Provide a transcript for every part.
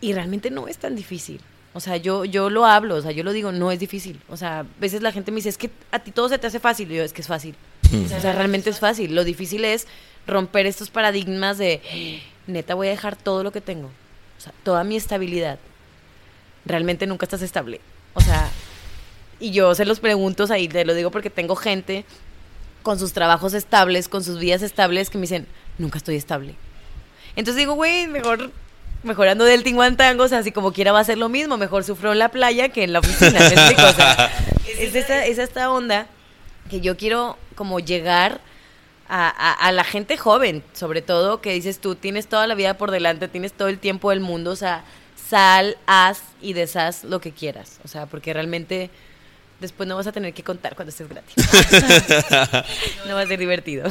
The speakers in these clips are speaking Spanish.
Y realmente no es tan difícil. O sea, yo, yo lo hablo, o sea, yo lo digo, no es difícil. O sea, a veces la gente me dice, es que a ti todo se te hace fácil. Y yo, es que es fácil. O sea, realmente es fácil. Lo difícil es romper estos paradigmas de, neta, voy a dejar todo lo que tengo. O sea, toda mi estabilidad. Realmente nunca estás estable. O sea, y yo se los pregunto, o sea, y te lo digo porque tengo gente con sus trabajos estables, con sus vidas estables, que me dicen, nunca estoy estable. Entonces digo, güey, mejor mejorando del tinguantango, o sea, así como quiera va a ser lo mismo, mejor sufro en la playa que en la oficina. O sea, es, esta, es esta onda que yo quiero como llegar a, a- a la gente joven, sobre todo, que dices tú, tienes toda la vida por delante, tienes todo el tiempo del mundo, o sea, sal, haz y deshaz lo que quieras, o sea, porque realmente después no vas a tener que contar cuando estés gratis. no va a ser divertido.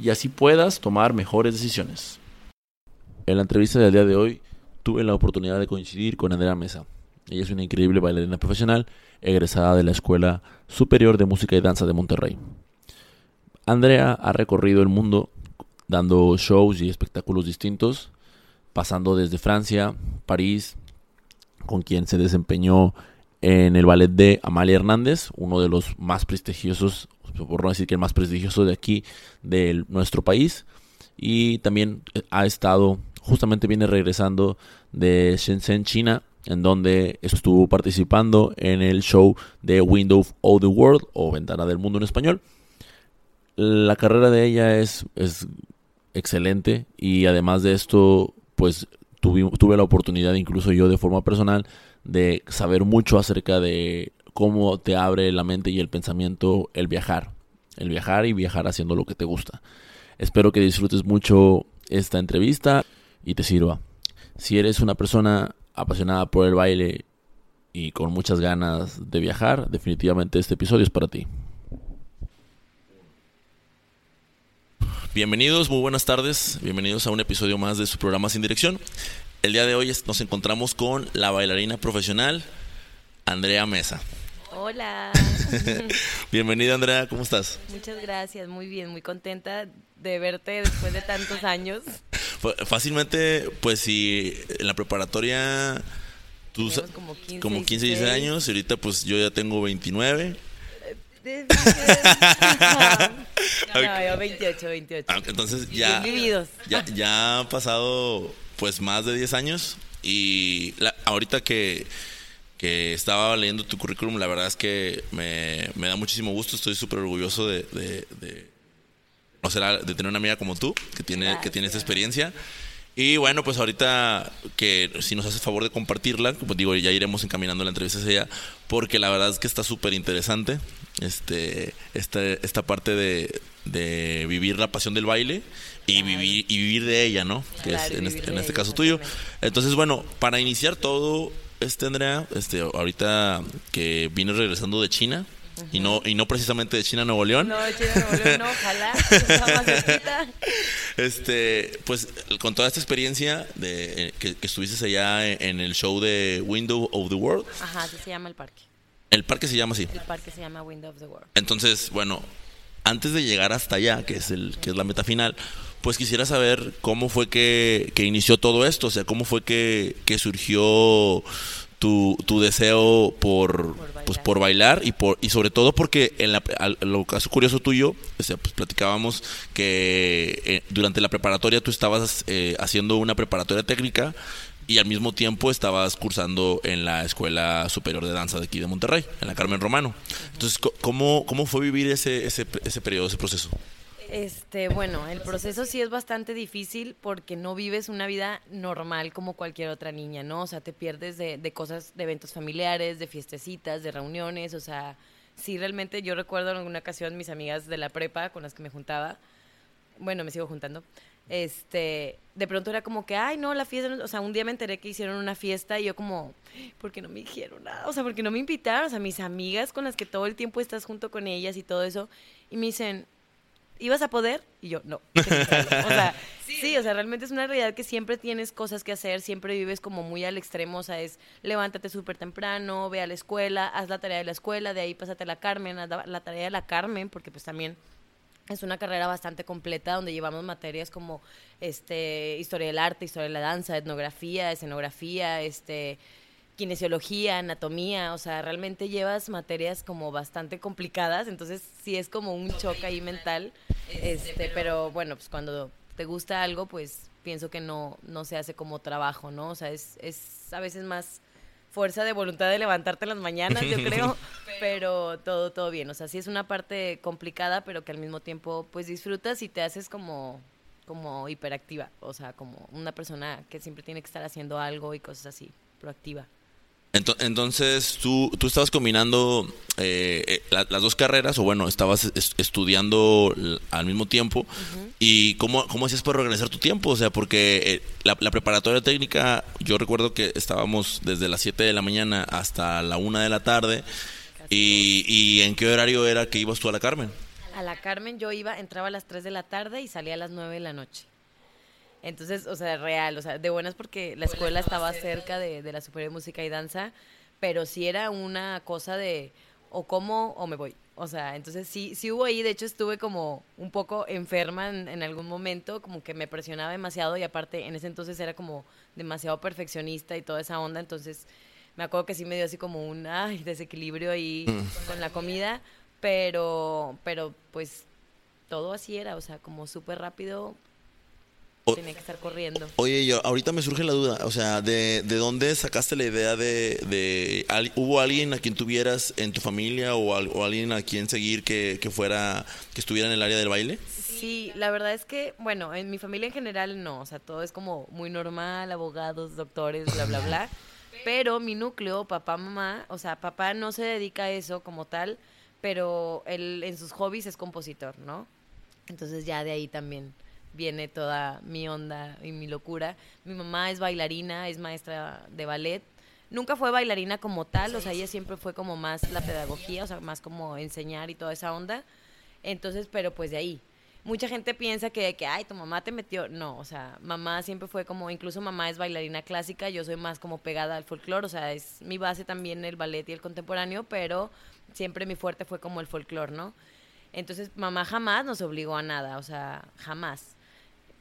y así puedas tomar mejores decisiones. En la entrevista del día de hoy tuve la oportunidad de coincidir con Andrea Mesa. Ella es una increíble bailarina profesional, egresada de la Escuela Superior de Música y Danza de Monterrey. Andrea ha recorrido el mundo dando shows y espectáculos distintos, pasando desde Francia, París, con quien se desempeñó en el ballet de Amalia Hernández, uno de los más prestigiosos, por no decir que el más prestigioso de aquí, de nuestro país. Y también ha estado, justamente viene regresando de Shenzhen, China, en donde estuvo participando en el show de Window of the World o Ventana del Mundo en español. La carrera de ella es, es excelente y además de esto, pues tuve, tuve la oportunidad, incluso yo de forma personal, de saber mucho acerca de cómo te abre la mente y el pensamiento el viajar. El viajar y viajar haciendo lo que te gusta. Espero que disfrutes mucho esta entrevista y te sirva. Si eres una persona apasionada por el baile y con muchas ganas de viajar, definitivamente este episodio es para ti. Bienvenidos, muy buenas tardes. Bienvenidos a un episodio más de su programa Sin Dirección. El día de hoy nos encontramos con la bailarina profesional Andrea Mesa. Hola. Bienvenida Andrea, ¿cómo estás? Muchas gracias, muy bien, muy contenta de verte después de tantos años. F- Fácilmente, pues si en la preparatoria tú como 15, como 15, 16 16. años, y ahorita pues yo ya tengo 29. De- no, no, yo 28, 28. Ah, Entonces ya, ya, ya han pasado pues más de 10 años y la- ahorita que, que estaba leyendo tu currículum, la verdad es que me, me da muchísimo gusto, estoy súper orgulloso de, de, de conocer a- de tener una amiga como tú, que tiene, que tiene esta experiencia. Y bueno, pues ahorita que si nos hace favor de compartirla, como digo, ya iremos encaminando la entrevista hacia ella, porque la verdad es que está súper interesante este, esta, esta parte de, de vivir la pasión del baile y vivir, y vivir de ella, ¿no? Que Claro, es en este, en este caso tuyo. Entonces, bueno, para iniciar todo, este Andrea, este, ahorita que vine regresando de China, y no, y no precisamente de China a Nuevo León. No, chido, Nuevo León, no, ojalá. Más. Este, pues con toda esta experiencia de eh, que, que estuviste allá en, en el show de Window of the World, Ajá, así se llama el parque. el parque se llama así. El parque se llama Window of the World. Entonces, bueno, antes de llegar hasta allá, que es el que es la meta final, pues quisiera saber cómo fue que, que inició todo esto, o sea, cómo fue que, que surgió tu, tu deseo por, bailar. pues por bailar y por y sobre todo porque en la, al- lo caso curioso tuyo, o sea, pues platicábamos que eh, durante la preparatoria tú estabas eh, haciendo una preparatoria técnica y al mismo tiempo estabas cursando en la Escuela Superior de Danza de aquí de Monterrey, en la Carmen Romano. Entonces, ¿cómo, cómo fue vivir ese, ese, ese periodo, ese proceso? Este, bueno, el proceso sí es bastante difícil porque no vives una vida normal como cualquier otra niña, ¿no? O sea, te pierdes de, de cosas, de eventos familiares, de fiestecitas, de reuniones, o sea, sí realmente yo recuerdo en alguna ocasión mis amigas de la prepa con las que me juntaba, bueno, me sigo juntando, este, de pronto era como que, ay, no, la fiesta, o sea, un día me enteré que hicieron una fiesta y yo como, ¿por qué no me dijeron nada? O sea, porque no me invitaron? O sea, mis amigas con las que todo el tiempo estás junto con ellas y todo eso, y me dicen, ¿ibas a poder? Y yo, no. O sea, sí. o sea, realmente es una realidad que siempre tienes cosas que hacer, siempre vives como muy al extremo, o sea, es levántate súper temprano, ve a la escuela, haz la tarea de la escuela, de ahí pásate a la Carmen, haz la tarea de la Carmen, porque pues también es una carrera bastante completa donde llevamos materias como este historia del arte, historia de la danza, etnografía, escenografía, este kinesiología, anatomía, o sea, realmente llevas materias como bastante complicadas, entonces sí es como un choque ahí mental, este, pero bueno, pues cuando te gusta algo, pues pienso que no, no se hace como trabajo, ¿no? O sea, es, es a veces más fuerza de voluntad de levantarte en las mañanas, yo creo, pero todo, todo bien, o sea, sí es una parte complicada, pero que al mismo tiempo, pues disfrutas y te haces como como hiperactiva, o sea, como una persona que siempre tiene que estar haciendo algo y cosas así, proactiva. Entonces, tú, tú estabas combinando eh, eh, las dos carreras, o bueno, estabas estudiando al mismo tiempo. ¿Y cómo, cómo hacías para organizar tu tiempo? O sea, porque eh, la, preparatoria técnica, yo recuerdo que estábamos desde las 7 de la mañana hasta la 1 de la tarde. Y, ¿Y en qué horario era que ibas tú a la Carmen? A la Carmen yo iba, entraba a las 3 de la tarde y salía a las 9 de la noche. Entonces, o sea, real, o sea, de buenas porque la escuela estaba cerca de, de la Superior de Música y Danza, pero sí era una cosa de o como o me voy. O sea, entonces sí, sí hubo ahí, de hecho estuve como un poco enferma en, en, algún momento, como que me presionaba demasiado y aparte en ese entonces era como demasiado perfeccionista y toda esa onda, entonces me acuerdo que sí me dio así como un ay, desequilibrio ahí mm. con la comida, pero, pero pues todo así era, o sea, como súper rápido, Tenía que estar corriendo. Oye, yo, ahorita me surge la duda, o sea, ¿de, de dónde sacaste la idea de, de, ¿Hubo alguien a quien tuvieras en tu familia o, o alguien a quien seguir que, que, fuera, que estuviera en el área del baile? Sí, la verdad es que, bueno, en mi familia en general no, o sea, todo es como muy normal, abogados, doctores, bla, bla, bla. Pero mi núcleo, papá, mamá, o sea, papá no se dedica a eso como tal, pero él en sus hobbies es compositor, ¿no? Entonces ya de ahí también viene toda mi onda y mi locura. Mi mamá es bailarina, es maestra de ballet. Nunca fue bailarina como tal, o sea, ella siempre fue como más la pedagogía, o sea, más como enseñar y toda esa onda. Entonces, pero pues de ahí. Mucha gente piensa que, que, ay, tu mamá te metió. No, o sea, mamá siempre fue como, incluso mamá es bailarina clásica, yo soy más como pegada al folclore, o sea, es mi base también el ballet y el contemporáneo, pero siempre mi fuerte fue como el folclore, ¿no? Entonces, mamá jamás nos obligó a nada, o sea, jamás.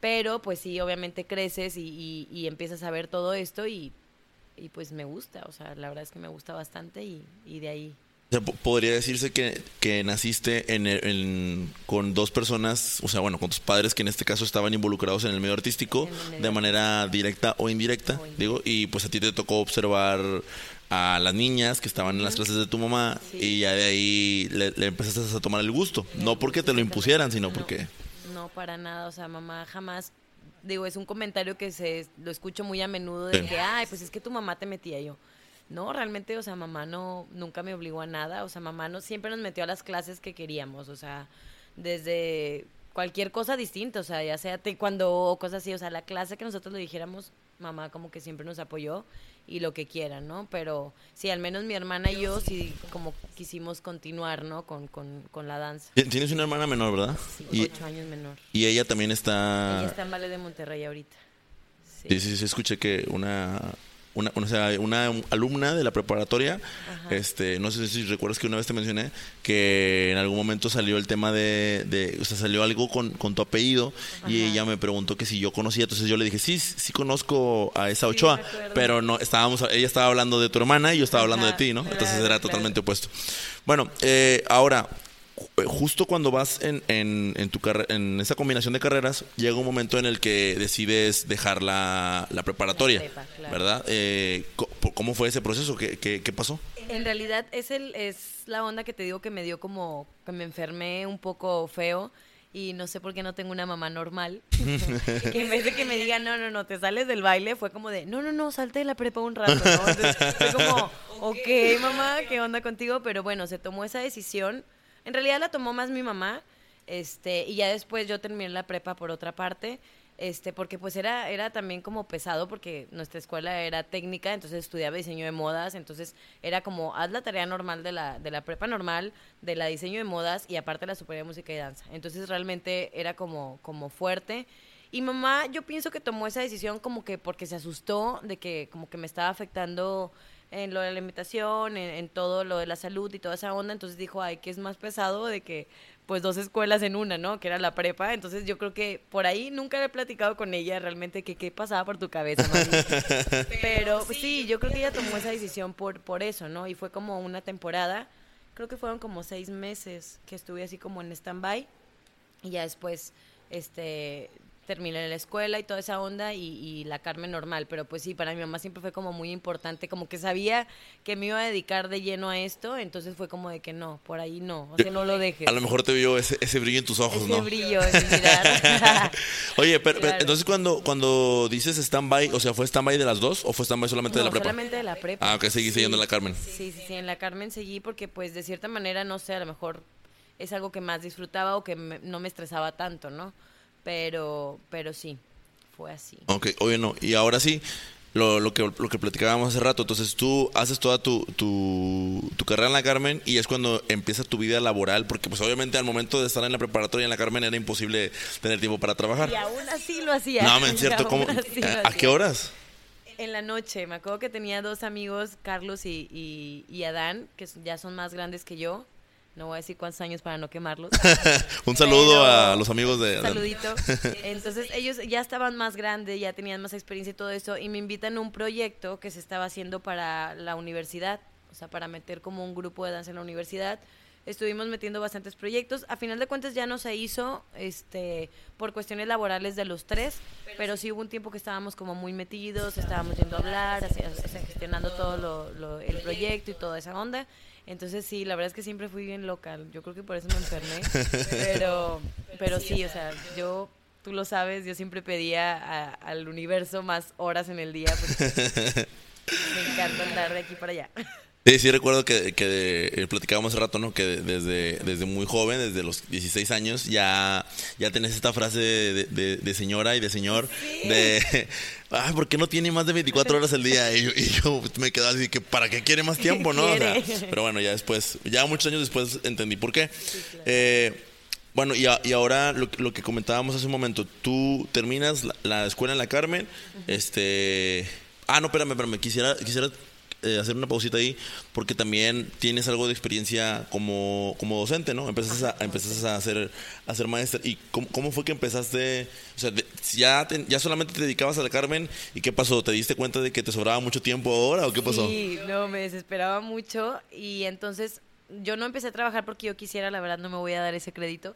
Pero pues sí, obviamente creces y, y, empiezas a ver todo esto y, y, pues me gusta, o sea, la verdad es que me gusta bastante y, y de ahí. podría decirse que, que naciste en, con dos personas, o sea, bueno, con tus padres que en este caso estaban involucrados en el medio artístico de manera directa o indirecta, digo, y pues a ti te tocó observar a las niñas que estaban en las clases de tu mamá y ya de ahí le, empezaste a tomar el gusto, no porque te lo impusieran, sino porque no, para nada. O sea, mamá jamás. Digo, es un comentario que se lo escucho muy a menudo de que, ay, pues es que tu mamá te metía yo. No, realmente, o sea, mamá no, nunca me obligó a nada. O sea, mamá no, siempre nos metió a las clases que queríamos. O sea, desde cualquier cosa distinta, o sea, ya sea cuando o cosas así, o sea, la clase que nosotros le dijéramos, mamá como que siempre nos apoyó y lo que quieran, ¿no? Pero sí, al menos mi hermana y yo sí como quisimos continuar, ¿no? Con, con, con la danza. Tienes una hermana menor, ¿verdad? Sí, ocho años menor. Y ella también está... Ella está en Valle de Monterrey ahorita. Sí, sí, sí, escuché que una una, o sea, una alumna de la preparatoria, este, no sé si recuerdas que una vez te mencioné que en algún momento salió el tema de, de o sea, salió algo con, con tu apellido y ella me preguntó que si yo conocía, entonces yo le dije, sí, sí conozco a esa Ochoa, pero no, estábamos, ella estaba hablando de tu hermana y yo estaba hablando de ti, ¿no? Entonces era totalmente opuesto. Bueno, eh, ahora, justo cuando vas en, en, en tu en esa combinación de carreras, llega un momento en el que decides dejar la, la preparatoria, ¿verdad? Eh, ¿Cómo fue ese proceso? ¿Qué, ¿Qué, qué, pasó? En realidad es, el, es la onda que te digo que me dio como que me enfermé un poco feo y no sé por qué no tengo una mamá normal. que en vez de que me diga, no, no, no, te sales del baile, fue como de, no, no, no, salte de la prepa un rato, ¿no? Entonces, fue como, ok, mamá, ¿qué onda contigo? Pero bueno, se tomó esa decisión. En realidad la tomó más mi mamá, este, y ya después yo terminé la prepa por otra parte este, porque pues era, era también como pesado porque nuestra escuela era técnica, entonces estudiaba diseño de modas, entonces era como, haz la tarea normal de la, de la prepa normal, de la diseño de modas y aparte la superior de música y danza. Entonces realmente era como, como fuerte. Y mamá, yo pienso que tomó esa decisión como que porque se asustó de que como que me estaba afectando en lo de la alimentación, en, en, todo lo de la salud y toda esa onda, entonces dijo, ay, que es más pesado de que pues dos escuelas en una, ¿no? Que era la prepa. Entonces yo creo que por ahí nunca he platicado con ella realmente que qué pasaba por tu cabeza, Pero sí, yo creo que ella tomó esa decisión por, por eso, ¿no? Y fue como una temporada, creo que fueron como seis meses que estuve así como en stand-by. Y ya después, este, terminé la escuela y toda esa onda y, la Carmen normal, pero pues sí, para mi mamá siempre fue como muy importante, como que sabía que me iba a dedicar de lleno a esto, entonces fue como de que no, por ahí no, o sea, no lo dejes. A lo mejor te vio ese, ese brillo en tus ojos, ese ¿no? brillo en mi mirar. Oye, pero, entonces cuando, cuando dices stand-by, o sea, ¿fue stand-by de las dos o fue stand-by solamente de la prepa? solamente de la prepa. Ah, que seguí siguiendo en la Carmen. Sí, sí, sí, en la Carmen seguí porque pues de cierta manera, no sé, a lo mejor es algo que más disfrutaba o que no me estresaba tanto, ¿no? Pero, pero sí fue así. Ok, oye, no, y ahora sí, lo, lo, que, lo que platicábamos hace rato, entonces tú haces toda tu, tu, tu, carrera en la Carmen y es cuando empieza tu vida laboral, porque pues obviamente al momento de estar en la preparatoria en la Carmen era imposible tener tiempo para trabajar. Y aún así lo hacía. No, es cierto, ¿cómo? ¿A, qué horas? En la noche, me acuerdo que tenía dos amigos, Carlos y, y, y Adán, que ya son más grandes que yo, no voy a decir cuántos años para no quemarlos. un saludo a los amigos de... Un saludito. Entonces ellos ya estaban más grandes, ya tenían más experiencia y todo eso, y me invitan a un proyecto que se estaba haciendo para la universidad, o sea, para meter como un grupo de danza en la universidad. Estuvimos metiendo bastantes proyectos. A final de cuentas ya no se hizo este, por cuestiones laborales de los tres, pero sí hubo un tiempo que estábamos como muy metidos, estábamos yendo a hablar, gestionando todo lo, el proyecto y toda esa onda. Entonces sí, la verdad es que siempre fui bien local. Yo creo que por eso me enfermé. Pero, pero sí, o sea, yo, tú lo sabes, yo siempre pedía al universo más horas en el día porque me encanta andar de aquí para allá. Sí, sí recuerdo que, que eh, platicábamos hace rato, ¿no? Que desde, desde muy joven, desde los 16 años, ya, ya tenés esta frase de, de, señora y de señor, de, ay, ¿por qué no tiene más de 24 horas al día? Y yo, me quedaba así, que ¿para qué quiere más tiempo, no? pero bueno, ya después, ya muchos años después entendí por qué. Eh, bueno, y, y ahora lo, lo, que comentábamos hace un momento, tú terminas la, escuela en la Carmen, este... Ah, no, espérame, espérame, quisiera, quisiera eh, hacer una pausita ahí, porque también tienes algo de experiencia como, como docente, ¿no? Empezaste a, empezaste a, hacer, a ser maestra. ¿Y cómo, fue que empezaste? O sea, ya, ya solamente te dedicabas a la Carmen, ¿y qué pasó? ¿Te diste cuenta de que te sobraba mucho tiempo ahora o qué pasó? Sí, no, me desesperaba mucho y entonces yo no empecé a trabajar porque yo quisiera, la verdad no me voy a dar ese crédito.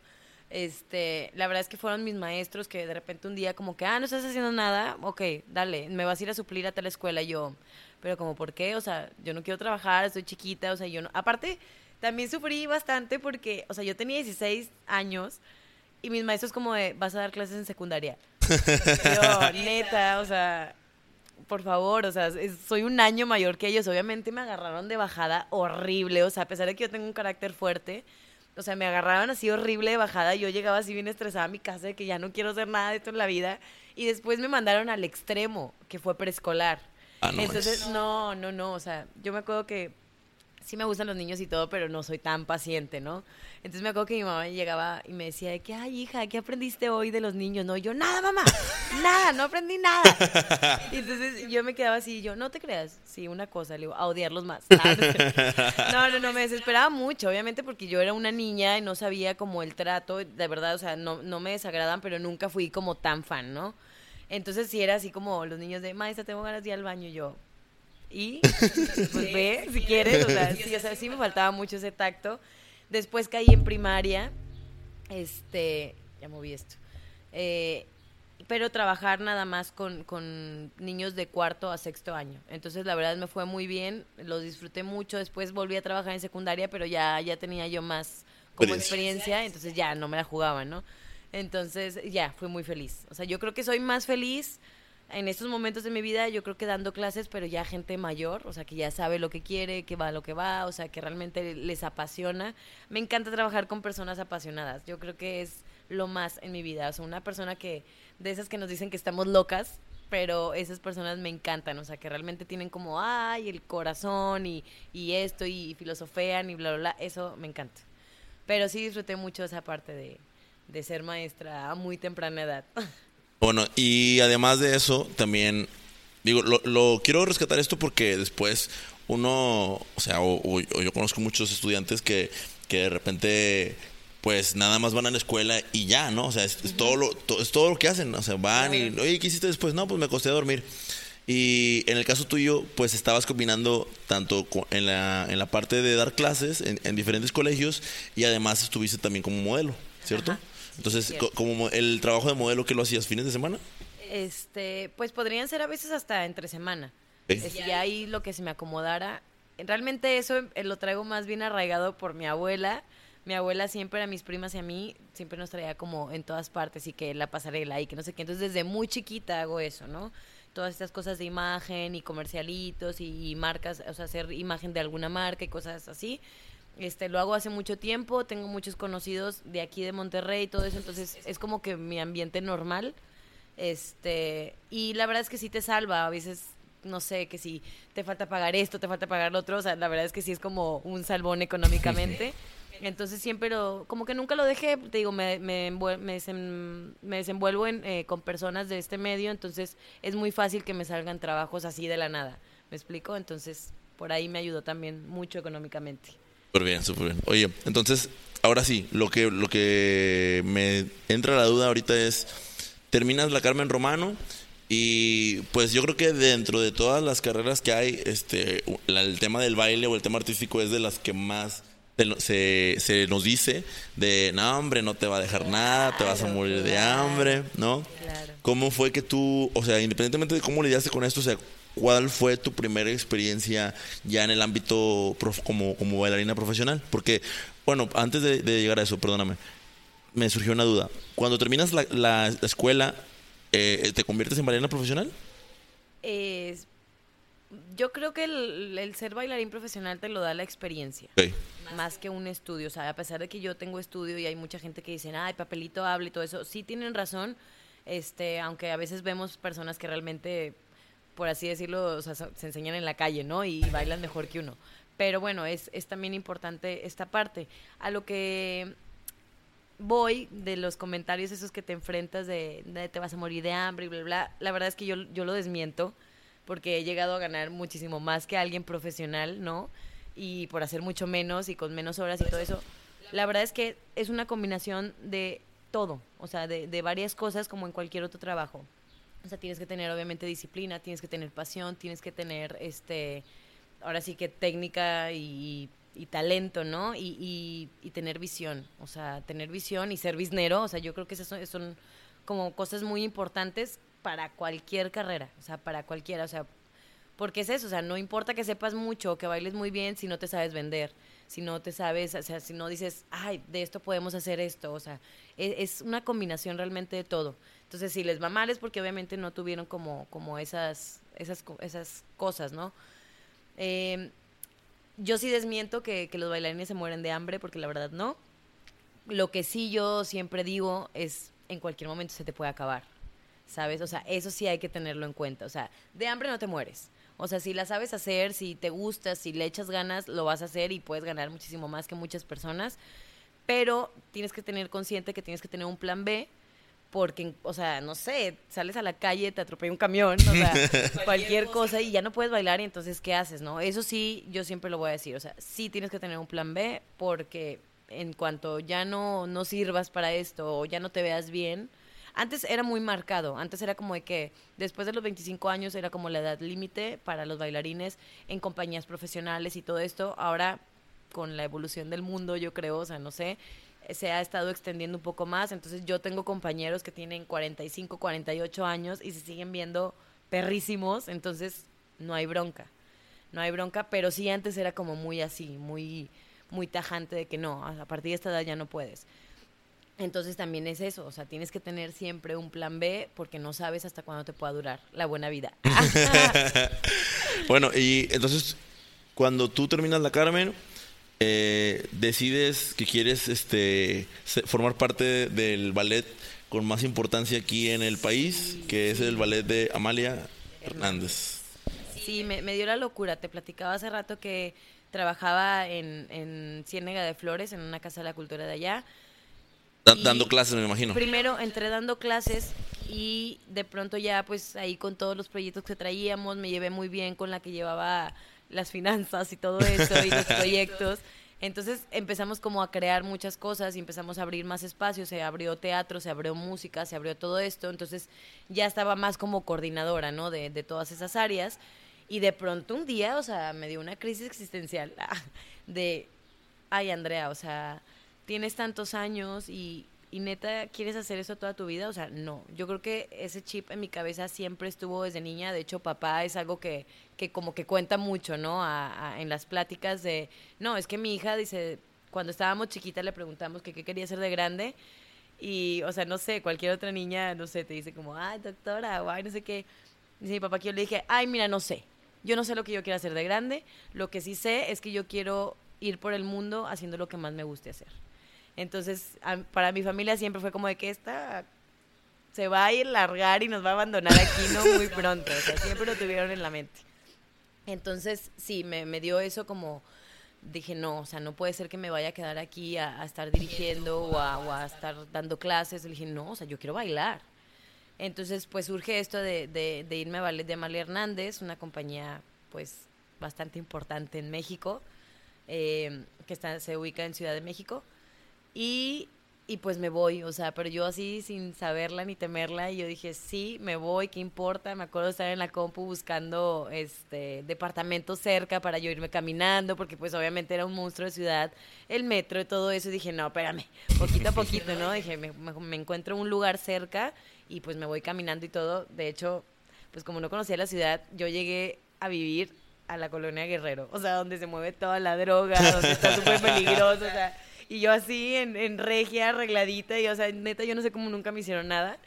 Este, la verdad es que fueron mis maestros que de repente un día como que, ah, no estás haciendo nada, ok, dale, me vas a ir a suplir a tal escuela. Y yo, pero como, ¿por qué? O sea, yo no quiero trabajar, estoy chiquita, o sea, yo no... Aparte, también sufrí bastante porque, o sea, yo tenía 16 años y mis maestros como de, vas a dar clases en secundaria. yo, neta, o sea, por favor, o sea, soy un año mayor que ellos. Obviamente me agarraron de bajada horrible, o sea, a pesar de que yo tengo un carácter fuerte, o sea, me agarraron así horrible de bajada. Yo llegaba así bien estresada a mi casa de que ya no quiero hacer nada de esto en la vida. Y después me mandaron al extremo, que fue preescolar. Ah, Entonces, no, no, no, o sea, yo me acuerdo que sí me gustan los niños y todo, pero no soy tan paciente, ¿no? Entonces me acuerdo que mi mamá llegaba y me decía, que, ay, hija, ¿qué aprendiste hoy de los niños? No, yo, nada, mamá, nada, no aprendí nada. Y entonces yo me quedaba así, yo, no te creas, sí, una cosa, le digo, a odiarlos más. No, no, no, me desesperaba mucho, obviamente porque yo era una niña y no sabía como el trato, de verdad, o sea, no, no me desagradan, pero nunca fui como tan fan, ¿no? Entonces sí era así como los niños de, maestra, tengo ganas de ir al baño y yo. Y, pues ve, si quieres, o sea, sí, o sea, sí me faltaba mucho ese tacto. Después caí en primaria, este, ya moví esto. Eh, pero trabajar nada más con, con, niños de cuarto a sexto año. Entonces, la verdad me fue muy bien, lo disfruté mucho. Después volví a trabajar en secundaria, pero ya, ya tenía yo más como experiencia, entonces ya no me la jugaba, ¿no? Entonces ya, fui muy feliz. O sea, yo creo que soy más feliz en estos momentos de mi vida, yo creo que dando clases, pero ya gente mayor, o sea, que ya sabe lo que quiere, que va lo que va, o sea, que realmente les apasiona. Me encanta trabajar con personas apasionadas. Yo creo que es lo más en mi vida. O sea, una persona que, de esas que nos dicen que estamos locas, pero esas personas me encantan, o sea, que realmente tienen como, ay, el corazón y, y esto, y filosofean y bla, bla, bla, eso me encanta. Pero sí disfruté mucho esa parte de, de ser maestra a muy temprana edad. Bueno, y además de eso, también, digo, lo, lo quiero rescatar esto porque después uno, o sea, o, yo conozco muchos estudiantes que, que de repente pues nada más van a la escuela y ya, ¿no? O sea, es, todo, lo, es todo lo que hacen, o sea, van y, oye, ¿qué hiciste después? No, pues me acosté a dormir. Y en el caso tuyo, pues estabas combinando tanto en la, en la parte de dar clases en, diferentes colegios y además estuviste también como modelo, ¿cierto? Entonces, como el trabajo de modelo, ¿qué lo hacías fines de semana? Este, pues podrían ser a veces hasta entre semana. Y ahí lo que se me acomodara. Realmente eso eh, lo traigo más bien arraigado por mi abuela. Mi abuela siempre a mis primas y a mí siempre nos traía como en todas partes y que la pasarela y que no sé qué. Entonces desde muy chiquita hago eso, ¿no? Todas estas cosas de imagen y comercialitos y marcas, o sea, hacer imagen de alguna marca y cosas así. Este, lo hago hace mucho tiempo, tengo muchos conocidos de aquí de Monterrey y todo eso, entonces es como que mi ambiente normal. Este, y la verdad es que sí te salva, a veces no sé, que si te falta pagar esto, te falta pagar lo otro, o sea, la verdad es que sí es como un salvón económicamente. Entonces siempre lo, como que nunca lo dejé, te digo, me, me, me, desenvuelvo en, eh, con personas de este medio, entonces es muy fácil que me salgan trabajos así de la nada, ¿me explico? Entonces por ahí me ayudó también mucho económicamente. Súper bien, súper bien. Oye, entonces, ahora sí, lo que, lo que me entra la duda ahorita es, terminas la Carmen Romano y pues yo creo que dentro de todas las carreras que hay, este, el tema del baile o el tema artístico es de las que más se, se nos dice de, no, hombre, no te va a dejar nada, te vas a morir de hambre, ¿no? Claro. ¿Cómo fue que tú, o sea, independientemente de cómo lidiaste con esto, o sea, ¿cuál fue tu primera experiencia ya en el ámbito como, como bailarina profesional? Porque, bueno, antes de, llegar a eso, perdóname, me surgió una duda. Cuando terminas la, la, escuela, eh, ¿te conviertes en bailarina profesional? yo creo que el, ser bailarín profesional te lo da la experiencia. Más que un estudio. O sea, a pesar de que yo tengo estudio y hay mucha gente que dice, ay, papelito habla y todo eso, sí tienen razón. Este, aunque a veces vemos personas que realmente por así decirlo, se enseñan en la calle, ¿no? Y bailan mejor que uno. Pero bueno, es, es también importante esta parte. A lo que voy de los comentarios esos que te enfrentas de, te vas a morir de hambre y bla, bla, la verdad es que yo, yo lo desmiento porque he llegado a ganar muchísimo más que alguien profesional, ¿no? Y por hacer mucho menos y con menos horas y todo eso. La verdad es que es una combinación de todo, o sea, de, de varias cosas como en cualquier otro trabajo. O sea, tienes que tener obviamente disciplina, tienes que tener pasión, tienes que tener, este, ahora sí que técnica y, talento, ¿no? Y, y, tener visión, o sea, tener visión y ser biznero, o sea, yo creo que esas son, como cosas muy importantes para cualquier carrera, o sea, para cualquiera, o sea, porque es eso, o sea, no importa que sepas mucho o que bailes muy bien si no te sabes vender, si no te sabes, o sea, si no dices, ay, de esto podemos hacer esto, o sea, es, es una combinación realmente de todo. Entonces, si les va mal es porque obviamente no tuvieron como, como esas, esas, esas cosas, ¿no? Eh, yo sí desmiento que, que los bailarines se mueren de hambre, porque la verdad no. Lo que sí yo siempre digo es, en cualquier momento se te puede acabar, ¿sabes? O sea, eso sí hay que tenerlo en cuenta. O sea, de hambre no te mueres. O sea, si la sabes hacer, si te gusta, si le echas ganas, lo vas a hacer y puedes ganar muchísimo más que muchas personas. Pero tienes que tener consciente que tienes que tener un plan B porque, o sea, no sé, sales a la calle, te atropella un camión, o sea, cualquier cosa y ya no puedes bailar y entonces, ¿qué haces, no? Eso sí, yo siempre lo voy a decir, o sea, sí tienes que tener un plan B porque en cuanto ya no, no sirvas para esto o ya no te veas bien, antes era muy marcado, antes era como de que después de los 25 años era como la edad límite para los bailarines en compañías profesionales y todo esto, ahora con la evolución del mundo, yo creo, o sea, no sé, se ha estado extendiendo un poco más. Entonces yo tengo compañeros que tienen 45, 48 años y se siguen viendo perrísimos. Entonces no hay bronca. No hay bronca, pero sí antes era como muy así, muy muy tajante de que no, a partir de esta edad ya no puedes. Entonces también es eso, o sea, tienes que tener siempre un plan B porque no sabes hasta cuándo te pueda durar la buena vida. bueno, y entonces cuando tú terminas la Carmen, eh, decides que quieres este, formar parte del ballet con más importancia aquí en el país, que es el ballet de Amalia Hernández. Sí, me, dio la locura. Te platicaba hace rato que trabajaba en, en Ciénega de Flores, en una casa de la cultura de allá dando clases, me imagino. Primero entré dando clases y de pronto ya pues ahí con todos los proyectos que traíamos me llevé muy bien con la que llevaba las finanzas y todo eso y los proyectos. Entonces empezamos como a crear muchas cosas y empezamos a abrir más espacios, se abrió teatro, se abrió música, se abrió todo esto, entonces ya estaba más como coordinadora, ¿no? De, de todas esas áreas. Y de pronto un día, o sea, me dio una crisis existencial de, ay Andrea, o sea, tienes tantos años y, neta quieres hacer eso toda tu vida, o sea, no. Yo creo que ese chip en mi cabeza siempre estuvo desde niña. De hecho, papá es algo que, que como que cuenta mucho, ¿no? en las pláticas de, no, es que mi hija dice, cuando estábamos chiquitas le preguntamos que qué quería ser de grande. Y, o sea, no sé, cualquier otra niña, no sé, te dice como, ay, doctora, o ay, no sé qué. Dice mi papá que yo le dije, ay, mira, no sé. Yo no sé lo que yo quiero hacer de grande. Lo que sí sé es que yo quiero ir por el mundo haciendo lo que más me guste hacer. Entonces, para mi familia siempre fue como de que esta se va a ir largar y nos va a abandonar aquí no muy pronto. O sea, siempre lo tuvieron en la mente. Entonces, sí, me, me dio eso como, dije, no, o sea, no puede ser que me vaya a quedar aquí a, estar dirigiendo o a, estar dando clases. Le dije, no, o sea, yo quiero bailar. Entonces, pues surge esto de, de, irme a ballet de Amalia Hernández, una compañía, pues, bastante importante en México, eh, que está, se ubica en Ciudad de México. Y, y pues me voy, o sea, pero yo así sin saberla ni temerla, y yo dije, sí, me voy, ¿qué importa? Me acuerdo de estar en la compu buscando este departamento cerca para yo irme caminando, porque pues obviamente era un monstruo de ciudad, el metro y todo eso, y dije, no, espérame, poquito a poquito, ¿no? Dije, me, me encuentro un lugar cerca y pues me voy caminando y todo. De hecho, pues como no conocía la ciudad, yo llegué a vivir a la colonia Guerrero, o sea, donde se mueve toda la droga, donde está súper peligroso, o sea y yo así en, regia, arregladita, y o sea, neta, yo no sé cómo nunca me hicieron nada.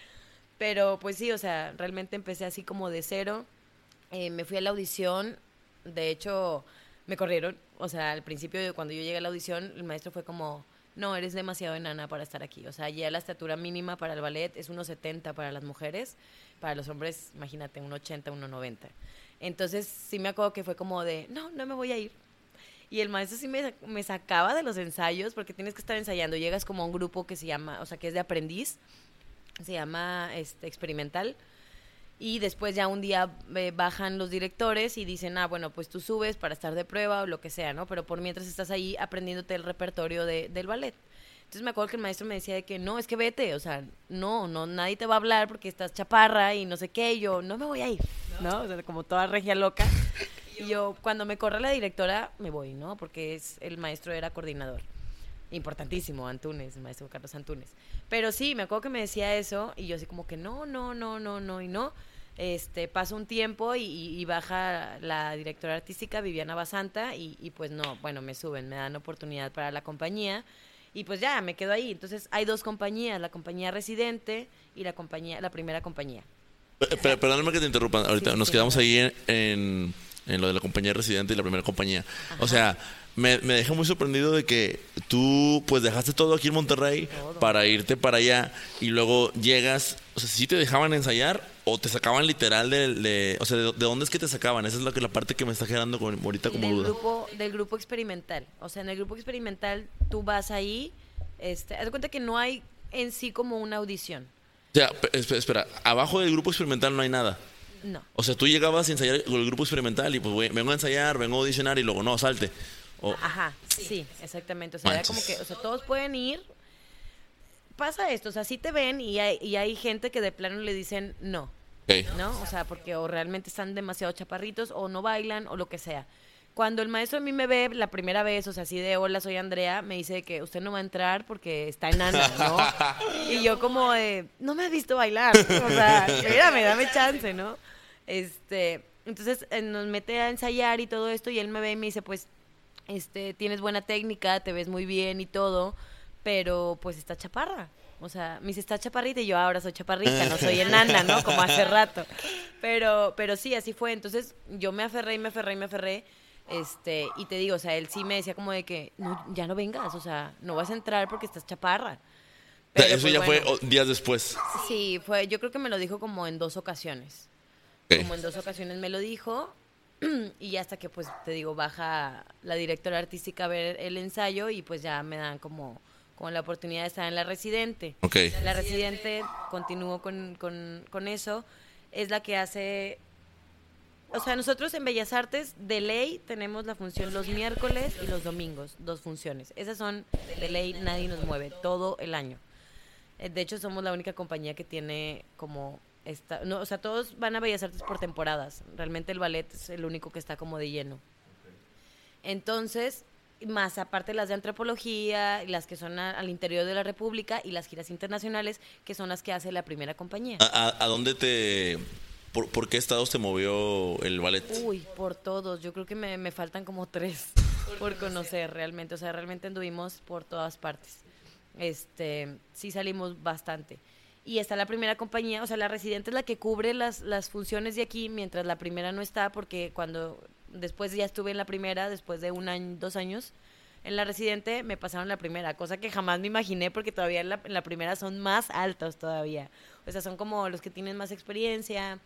Pero pues sí, o sea, realmente empecé así como de cero. Eh, me fui a la audición, de hecho, me corrieron. O sea, al principio, cuando yo llegué a la audición, el maestro fue como, no, eres demasiado enana para estar aquí. O sea, ya la estatura mínima para el ballet es 1,70 para las mujeres, para los hombres, imagínate, 1,80, 1,90. Entonces, sí me acuerdo que fue como de, no, no me voy a ir. Y el maestro sí me, me sacaba de los ensayos porque tienes que estar ensayando. Llegas como a un grupo que se llama, o sea, que es de aprendiz, se llama este, experimental. Y después ya un día eh, bajan los directores y dicen, ah, bueno, pues tú subes para estar de prueba o lo que sea, ¿no? Pero por mientras estás ahí aprendiéndote el repertorio de, del ballet. Entonces me acuerdo que el maestro me decía de que no, es que vete, o sea, no, no, nadie te va a hablar porque estás chaparra y no sé qué, y yo no me voy a ir, ¿no? O sea, como toda regia loca. Y yo, cuando me corre la directora, me voy, ¿no? Porque es, el maestro era coordinador. Importantísimo, Antunes, el maestro Carlos Antunes. Pero sí, me acuerdo que me decía eso y yo así como que no, no, no, no, no y no. Este, pasa un tiempo y, baja la directora artística, Viviana Basanta, y, y pues no, bueno, me suben, me dan oportunidad para la compañía y pues ya me quedo ahí. Entonces hay dos compañías, la compañía residente y la compañía, la primera compañía. Perdóname que te interrumpa, ahorita nos quedamos ahí en en lo de la compañía residente y la primera compañía. O sea, me, me dejé muy sorprendido de que tú pues dejaste todo aquí en Monterrey para irte para allá y luego llegas, o sea, si te dejaban ensayar o te sacaban literal de, o sea, de, dónde es que te sacaban? Esa es la, que, la parte que me está quedando con, ahorita como del duda. Grupo, del grupo experimental, o sea, en el grupo experimental tú vas ahí, este, haz cuenta que no hay en sí como una audición. O sea, espera, abajo del grupo experimental no hay nada. No. O sea, tú llegabas a ensayar con el grupo experimental y pues vengo a ensayar, vengo a audicionar y luego no, salte. Ajá, sí, exactamente. O sea, como que, o sea, todos pueden ir. Pasa esto, o sea, sí te ven y hay, y hay gente que de plano le dicen no. ¿No? O sea, porque o realmente están demasiado chaparritos o no bailan o lo que sea. Cuando el maestro a mí me ve la primera vez, o sea, así de hola, soy Andrea, me dice que usted no va a entrar porque está enana, ¿no? y yo como de, no me has visto bailar, o sea, espérame, dame chance, ¿no? Este, entonces eh, nos mete a ensayar y todo esto y él me ve y me dice, pues, este, tienes buena técnica, te ves muy bien y todo, pero pues está chaparra. O sea, mis está chaparrita y yo ahora soy chaparrita, no soy enana, ¿no? Como hace rato. Pero, pero sí, así fue. Entonces yo me aferré y me aferré y me aferré. Este, y te digo, o sea, él sí me decía como de que ya no vengas, o sea, no vas a entrar porque estás chaparra. Pero, Eso pues, ya fue días después. Sí, fue, yo creo que me lo dijo como en dos ocasiones. Como en dos ocasiones me lo dijo. Y hasta que, pues, te digo, baja la directora artística a ver el ensayo y pues ya me dan como con la oportunidad de estar en la residente. Okay. La residente, continúo con, con, con, eso, es la que hace... O sea, nosotros en Bellas Artes, de ley, tenemos la función los miércoles y los domingos, dos funciones. Esas son, de ley, nadie nos mueve, todo el año. Eh, de hecho, somos la única compañía que tiene como... Esta, no, o sea, todos van a Bellas Artes por temporadas. Realmente el ballet es el único que está como de lleno. Entonces, más aparte las de antropología, las que son al interior de la República y las giras internacionales, que son las que hace la primera compañía. ¿A, dónde te... Por, qué estados te movió el ballet? Uy, por todos. Yo creo que me, me faltan como tres por conocer realmente. O sea, realmente anduvimos por todas partes. Este, sí salimos bastante. Y está la primera compañía, o sea, la residente es la que cubre las, las funciones de aquí, mientras la primera no está, porque cuando después ya estuve en la primera, después de un año, dos años, en la residente me pasaron la primera, cosa que jamás me imaginé porque todavía en la, primera son más altos todavía. O sea, son como los que tienen más experiencia,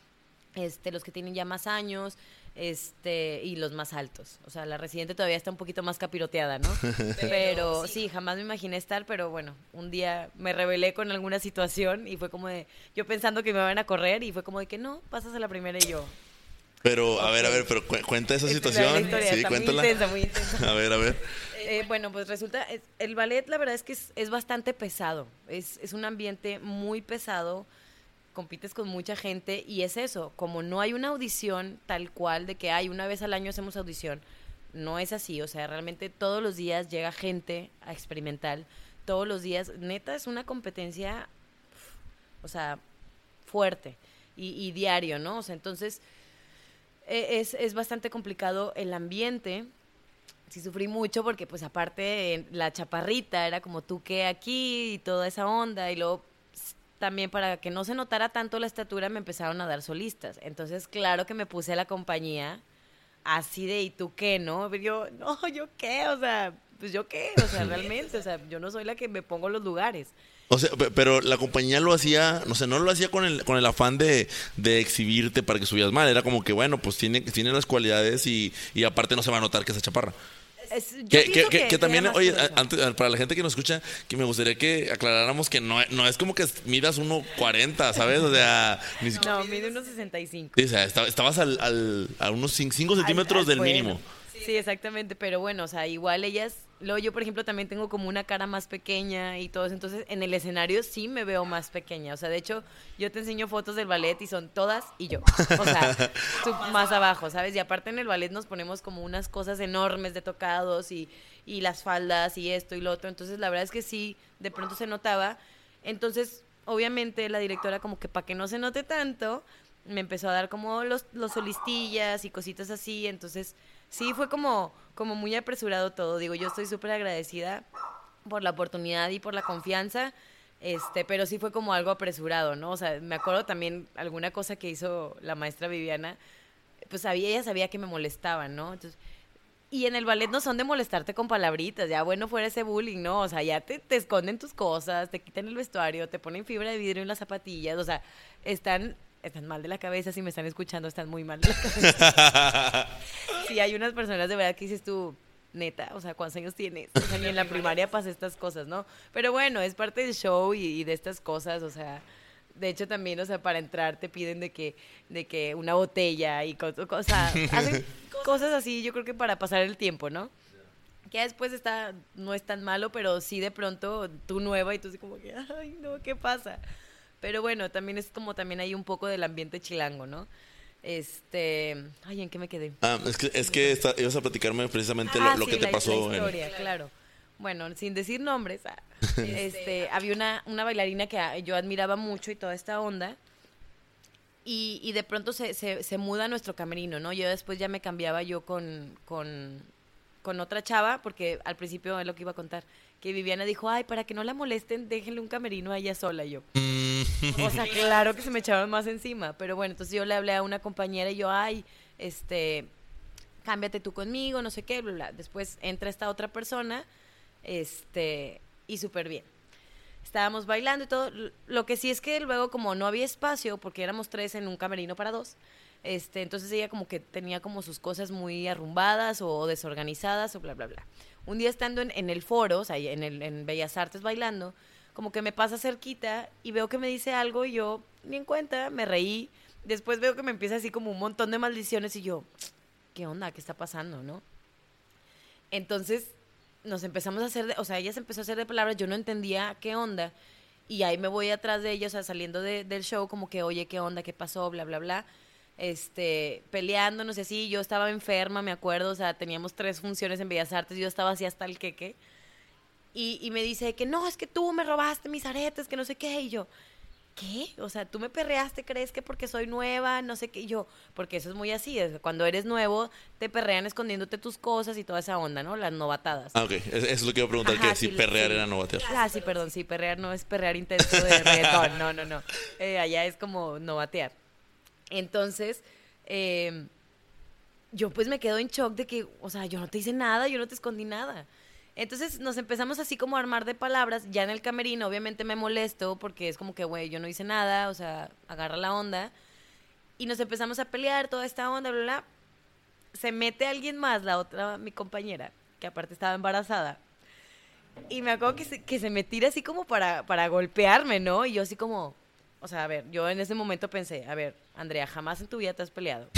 este, los que tienen ya más años, este, y los más altos. O sea, la residente todavía está un poquito más capiroteada, ¿no? pero sí, jamás me imaginé estar, pero bueno, un día me rebelé con alguna situación y fue como de, yo pensando que me iban a correr y fue como de que no, pasas a la primera y yo, pero, a ver, a ver, pero cuenta esa situación. sí, cuéntala. Muy intensa, muy intensa. A ver, a ver. Eh, bueno, pues resulta, el ballet la verdad es que es, bastante pesado. Es, es un ambiente muy pesado. Compites con mucha gente y es eso, como no hay una audición tal cual de que hay una vez al año hacemos audición, no es así, o sea, realmente todos los días llega gente a experimentar, todos los días, neta es una competencia, o sea, fuerte y, diario, ¿no? O sea, entonces e, es, es bastante complicado el ambiente. Sí sufrí mucho porque pues aparte la chaparrita era como tú que aquí y toda esa onda y luego también para que no se notara tanto la estatura me empezaron a dar solistas. Entonces claro que me puse a la compañía así de ¿y tú qué? ¿No? Yo, no, yo qué, o sea, pues yo qué, o sea, realmente, o sea, yo no soy la que me pongo los lugares. O sea, pero la compañía lo hacía, no sé, no lo hacía con el, con el afán de, de exhibirte para que subías mal. Era como que, bueno, pues tiene, tiene las cualidades y, y aparte no se va a notar que es chaparra. Que, también, oye, antes, para la gente que nos escucha, que me gustaría que aclaráramos que no, no es como que midas 1.40, ¿sabes? O sea, No, mide 1.65. Sí, o sea, estabas al, al, a unos 5 centímetros del mínimo. Sí, exactamente, pero bueno, o sea, igual ellas, luego yo por ejemplo también tengo como una cara más pequeña y todo eso, entonces en el escenario sí me veo más pequeña, o sea, de hecho yo te enseño fotos del ballet y son todas y yo, o sea, más abajo, ¿sabes? Y aparte en el ballet nos ponemos como unas cosas enormes de tocados y, y las faldas y esto y lo otro, entonces la verdad es que sí, de pronto se notaba, entonces obviamente la directora como que para que no se note tanto, me empezó a dar como los, los solistillas y cositas así, entonces sí fue como, como muy apresurado todo. Digo, yo estoy súper agradecida por la oportunidad y por la confianza, este, pero sí fue como algo apresurado, ¿no? O sea, me acuerdo también alguna cosa que hizo la maestra Viviana, pues sabía, ella sabía que me molestaban, ¿no? Entonces, y en el ballet no son de molestarte con palabritas, ya bueno fuera ese bullying, ¿no? O sea, ya te, te esconden tus cosas, te quitan el vestuario, te ponen fibra de vidrio en las zapatillas, o sea, están están mal de la cabeza, si me están escuchando, están muy mal de la cabeza. sí, hay unas personas de verdad que dices tú, neta, o sea, ¿cuántos años tienes? O sea, ni en la primaria pasé estas cosas, ¿no? Pero bueno, es parte del show y, de estas cosas, o sea, de hecho también, o sea, para entrar te piden de que, de que una botella y cosas, o sea, hacen cosas así, yo creo que para pasar el tiempo, ¿no? Que después está, no es tan malo, pero sí de pronto tú nueva y tú así como que, ay, no, ¿qué pasa? Pero bueno, también es como también hay un poco del ambiente chilango, ¿no? Este, ay, ¿en qué me quedé? Ah, es que, es que ibas a platicarme precisamente lo, ah, que te pasó. La historia, claro. Bueno, sin decir nombres, ah, este, había una, una bailarina que yo admiraba mucho y toda esta onda. Y, y de pronto se, se, se muda a nuestro camerino, ¿no? Yo después ya me cambiaba yo con, con, con otra chava, porque al principio es lo que iba a contar, que Viviana dijo, ay, para que no la molesten, déjenle un camerino a ella sola. Y yo, o sea, claro que se me echaron más encima. Pero bueno, entonces yo le hablé a una compañera y yo, ay, este, cámbiate tú conmigo, no sé qué, bla, bla. Después entra esta otra persona, este, y súper bien. Estábamos bailando y todo. Lo que sí es que luego, como no había espacio, porque éramos tres en un camerino para dos, este, entonces ella como que tenía como sus cosas muy arrumbadas o desorganizadas o bla, bla, bla. Un día estando en, el foro, o sea, en, el, en Bellas Artes bailando, como que me pasa cerquita y veo que me dice algo y yo ni en cuenta, me reí. Después veo que me empieza así como un montón de maldiciones y yo, ¿qué onda? ¿Qué está pasando, no? Entonces nos empezamos a hacer, de- o sea, ella se empezó a hacer de palabras, yo no entendía qué onda. Y ahí me voy atrás de ella, o sea, saliendo de- del show, como que, oye, ¿qué onda? ¿Qué pasó? Bla, bla, bla. Este, peleándonos y así. Yo estaba enferma, me acuerdo, o sea, teníamos tres funciones en Bellas Artes, yo estaba así hasta el queque. Y, y me dice que no, es que tú me robaste mis aretes, que no sé qué. Y yo, ¿qué? O sea, tú me perreaste, crees que porque soy nueva, no sé qué. Y yo, porque eso es muy así, es que cuando eres nuevo, te perrean escondiéndote tus cosas y toda esa onda, ¿no? Las novatadas. Ah, ok. Es- Eso es lo que iba a preguntar, Ajá, que si perrear sí. era no batear. Ah, sí, perdón, sí, perrear no es perrear intenso de reggaetón, no, no, no. Eh, allá es como no batear. Entonces, eh, yo pues me quedo en shock de que, o sea, yo no te hice nada, yo no te escondí nada. Entonces nos empezamos así como a armar de palabras, ya en el camerino obviamente me molesto porque es como que, güey, yo no hice nada, o sea, agarra la onda. Y nos empezamos a pelear toda esta onda, bla, bla. Se mete alguien más, la otra, mi compañera, que aparte estaba embarazada. Y me acuerdo que se, que se me tira así como para, para golpearme, ¿no? Y yo así como, o sea, a ver, yo en ese momento pensé, a ver, Andrea, jamás en tu vida te has peleado.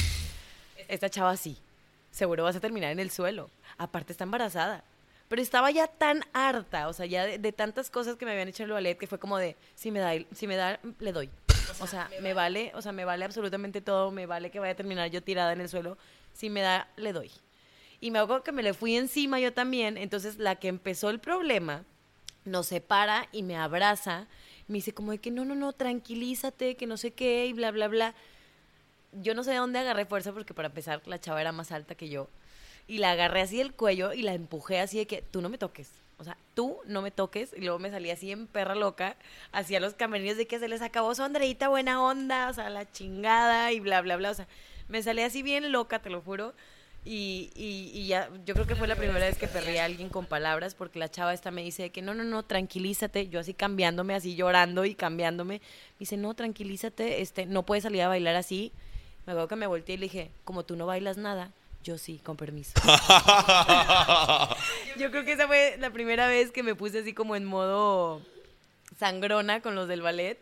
Esta chava sí, seguro vas a terminar en el suelo. Aparte está embarazada. Pero estaba ya tan harta, o sea, ya de, de tantas cosas que me habían hecho en el ballet que fue como de, si me da, si me da, le doy. O sea, me vale, o sea, me vale absolutamente todo, me vale que vaya a terminar yo tirada en el suelo. Si me da, le doy. Y me acuerdo que me le fui encima yo también. Entonces, la que empezó el problema nos separa y me abraza. Me dice como de que no, no, no, tranquilízate, que no sé qué, y bla, bla, bla. Yo no sé de dónde agarré fuerza porque para empezar la chava era más alta que yo. Y la agarré así del cuello y la empujé así de que tú no me toques. O sea, tú no me toques. Y luego me salí así en perra loca, hacia los camerinos de que se les acabó su Andreita buena onda, o sea, la chingada y bla, bla, bla. O sea, me salí así bien loca, te lo juro. Y, y, y ya, yo creo que fue la primera vez que perré a alguien con palabras, porque la chava esta me dice que no, no, no, tranquilízate. Yo así cambiándome, así llorando y cambiándome. Me dice, no, tranquilízate, este, no puedes salir a bailar así. Me acuerdo que me volteé y le dije, como tú no bailas nada, yo sí, con permiso. yo creo que esa fue la primera vez que me puse así como en modo sangrona con los del ballet.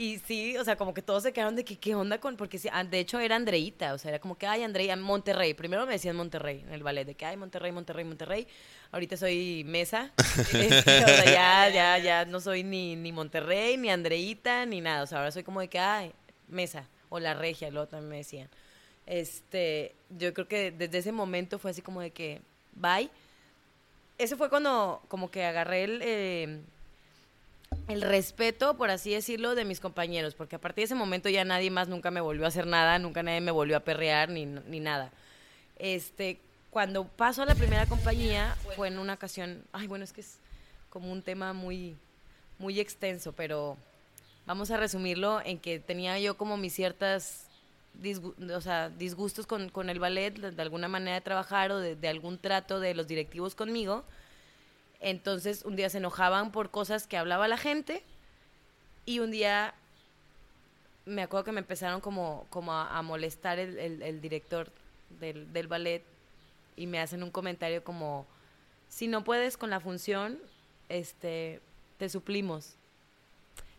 Y sí, o sea, como que todos se quedaron de que, ¿qué onda con...? Porque sí, de hecho era Andreita, o sea, era como que, ay, Andreita, Monterrey. Primero me decían Monterrey en el ballet, de que, ay, Monterrey, Monterrey, Monterrey. Ahorita soy Mesa. Este, o sea, ya, ya, ya no soy ni, ni Monterrey, ni Andreita, ni nada. O sea, ahora soy como de que, ay, Mesa. O La Regia, luego también me decían. Este, yo creo que desde ese momento fue así como de que, bye. Ese fue cuando como que agarré el... eh, el respeto, por así decirlo, de mis compañeros, porque a partir de ese momento ya nadie más nunca me volvió a hacer nada, nunca nadie me volvió a perrear ni, ni nada. Este, cuando paso a la primera compañía fue en una ocasión, ay, bueno, es que es como un tema muy, muy extenso, pero vamos a resumirlo en que tenía yo como mis ciertas o sea, disgustos con, con el ballet, de, alguna manera de trabajar o de algún trato de los directivos conmigo. Entonces, un día se enojaban por cosas que hablaba la gente y un día me acuerdo que me empezaron como, como a, molestar el, el- el director del, del ballet y me hacen un comentario como, si no puedes con la función, este, te suplimos.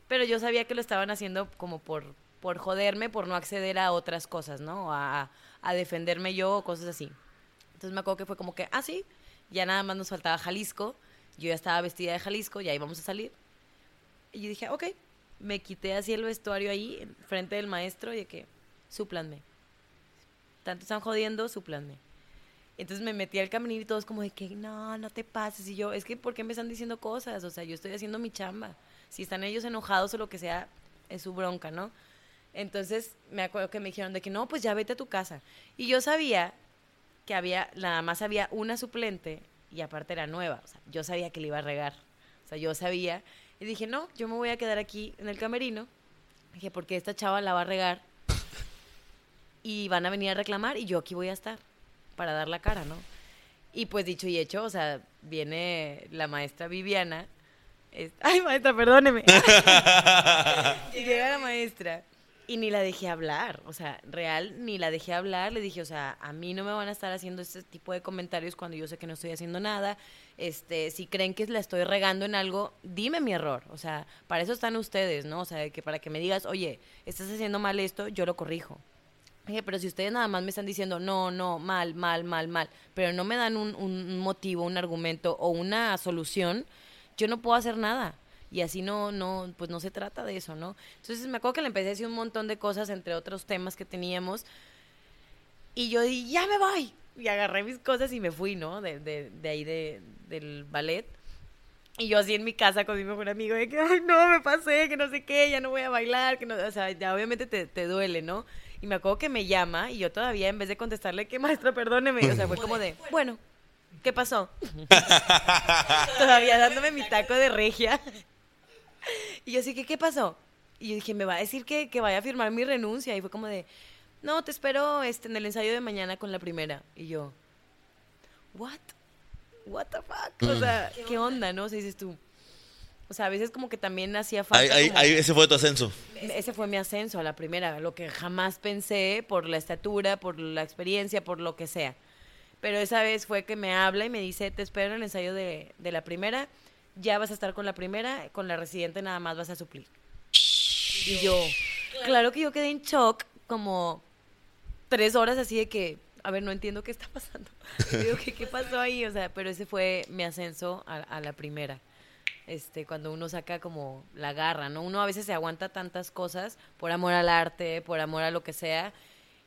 Pero yo sabía que lo estaban haciendo como por, por joderme, por no acceder a otras cosas, ¿no? A, a defenderme yo o cosas así. Entonces me acuerdo que fue como que, ah, sí, ya nada más nos faltaba Jalisco. Yo ya estaba vestida de Jalisco, ya íbamos a salir. Y yo dije, ok, me quité así el vestuario ahí, en frente del maestro, y de que, súplanme. Tanto están jodiendo, súplanme. Entonces me metí al camerino y todos como de que, no, no te pases. Y yo, es que, ¿por qué me están diciendo cosas? O sea, yo estoy haciendo mi chamba. Si están ellos enojados o lo que sea, es su bronca, ¿no? Entonces me acuerdo que me dijeron de que, no, pues ya vete a tu casa. Y yo sabía que había, nada más había una suplente y aparte era nueva. O sea, yo sabía que le iba a regar. O sea, yo sabía. Y dije, no, yo me voy a quedar aquí en el camerino. Dije, porque esta chava la va a regar. Y van a venir a reclamar y yo aquí voy a estar para dar la cara, ¿no? Y pues dicho y hecho, o sea, viene la maestra Viviana. es- Ay, maestra, perdóneme. y llega la maestra y ni la dejé hablar, o sea, real, ni la dejé hablar. Le dije, o sea, a mí no me van a estar haciendo este tipo de comentarios cuando yo sé que no estoy haciendo nada. Este, si creen que la estoy regando en algo, dime mi error. O sea, para eso están ustedes, ¿no? O sea, que para que me digas, oye, estás haciendo mal esto, yo lo corrijo. Dije, pero si ustedes nada más me están diciendo, no, no, mal, mal, mal, mal, pero no me dan un, un motivo, un argumento o una solución, yo no puedo hacer nada. Y así no, no, pues no se trata de eso, ¿no? Entonces me acuerdo que le empecé a decir un montón de cosas, entre otros temas que teníamos. Y yo dije, ya me voy. Y agarré mis cosas y me fui, ¿no? De, de, de ahí de, del ballet. Y yo así en mi casa con mi mejor amigo, de que, ay, no, me pasé, que no sé qué, ya no voy a bailar, que no, o sea, ya obviamente te, te duele, ¿no? Y me acuerdo que me llama y yo todavía en vez de contestarle, que maestra, perdóneme, o sea, fue como de, bueno, ¿qué pasó? todavía dándome mi taco de regia. Y yo así que, ¿qué pasó? Y yo dije, me va a decir que, que vaya a firmar mi renuncia. Y fue como de, no, te espero este, en el ensayo de mañana con la primera. Y yo, ¿what? ¿What the fuck? O sea, ¿qué onda, no? O sea, dices tú. O sea, a veces como que también hacía falta. Ahí, ahí, como- ahí ese fue tu ascenso. ese fue mi ascenso a la primera, lo que jamás pensé por la estatura, por la experiencia, por lo que sea. Pero esa vez fue que me habla y me dice, te espero en el ensayo de, de la primera, ya vas a estar con la primera, con la residente nada más vas a suplir. Y yo, claro que yo quedé en shock como tres horas así de que, a ver, no entiendo qué está pasando. Digo, ¿qué, ¿qué pasó ahí? O sea, pero ese fue mi ascenso a, la primera. Este, cuando uno saca como la garra, ¿no? Uno a veces se aguanta tantas cosas por amor al arte, por amor a lo que sea,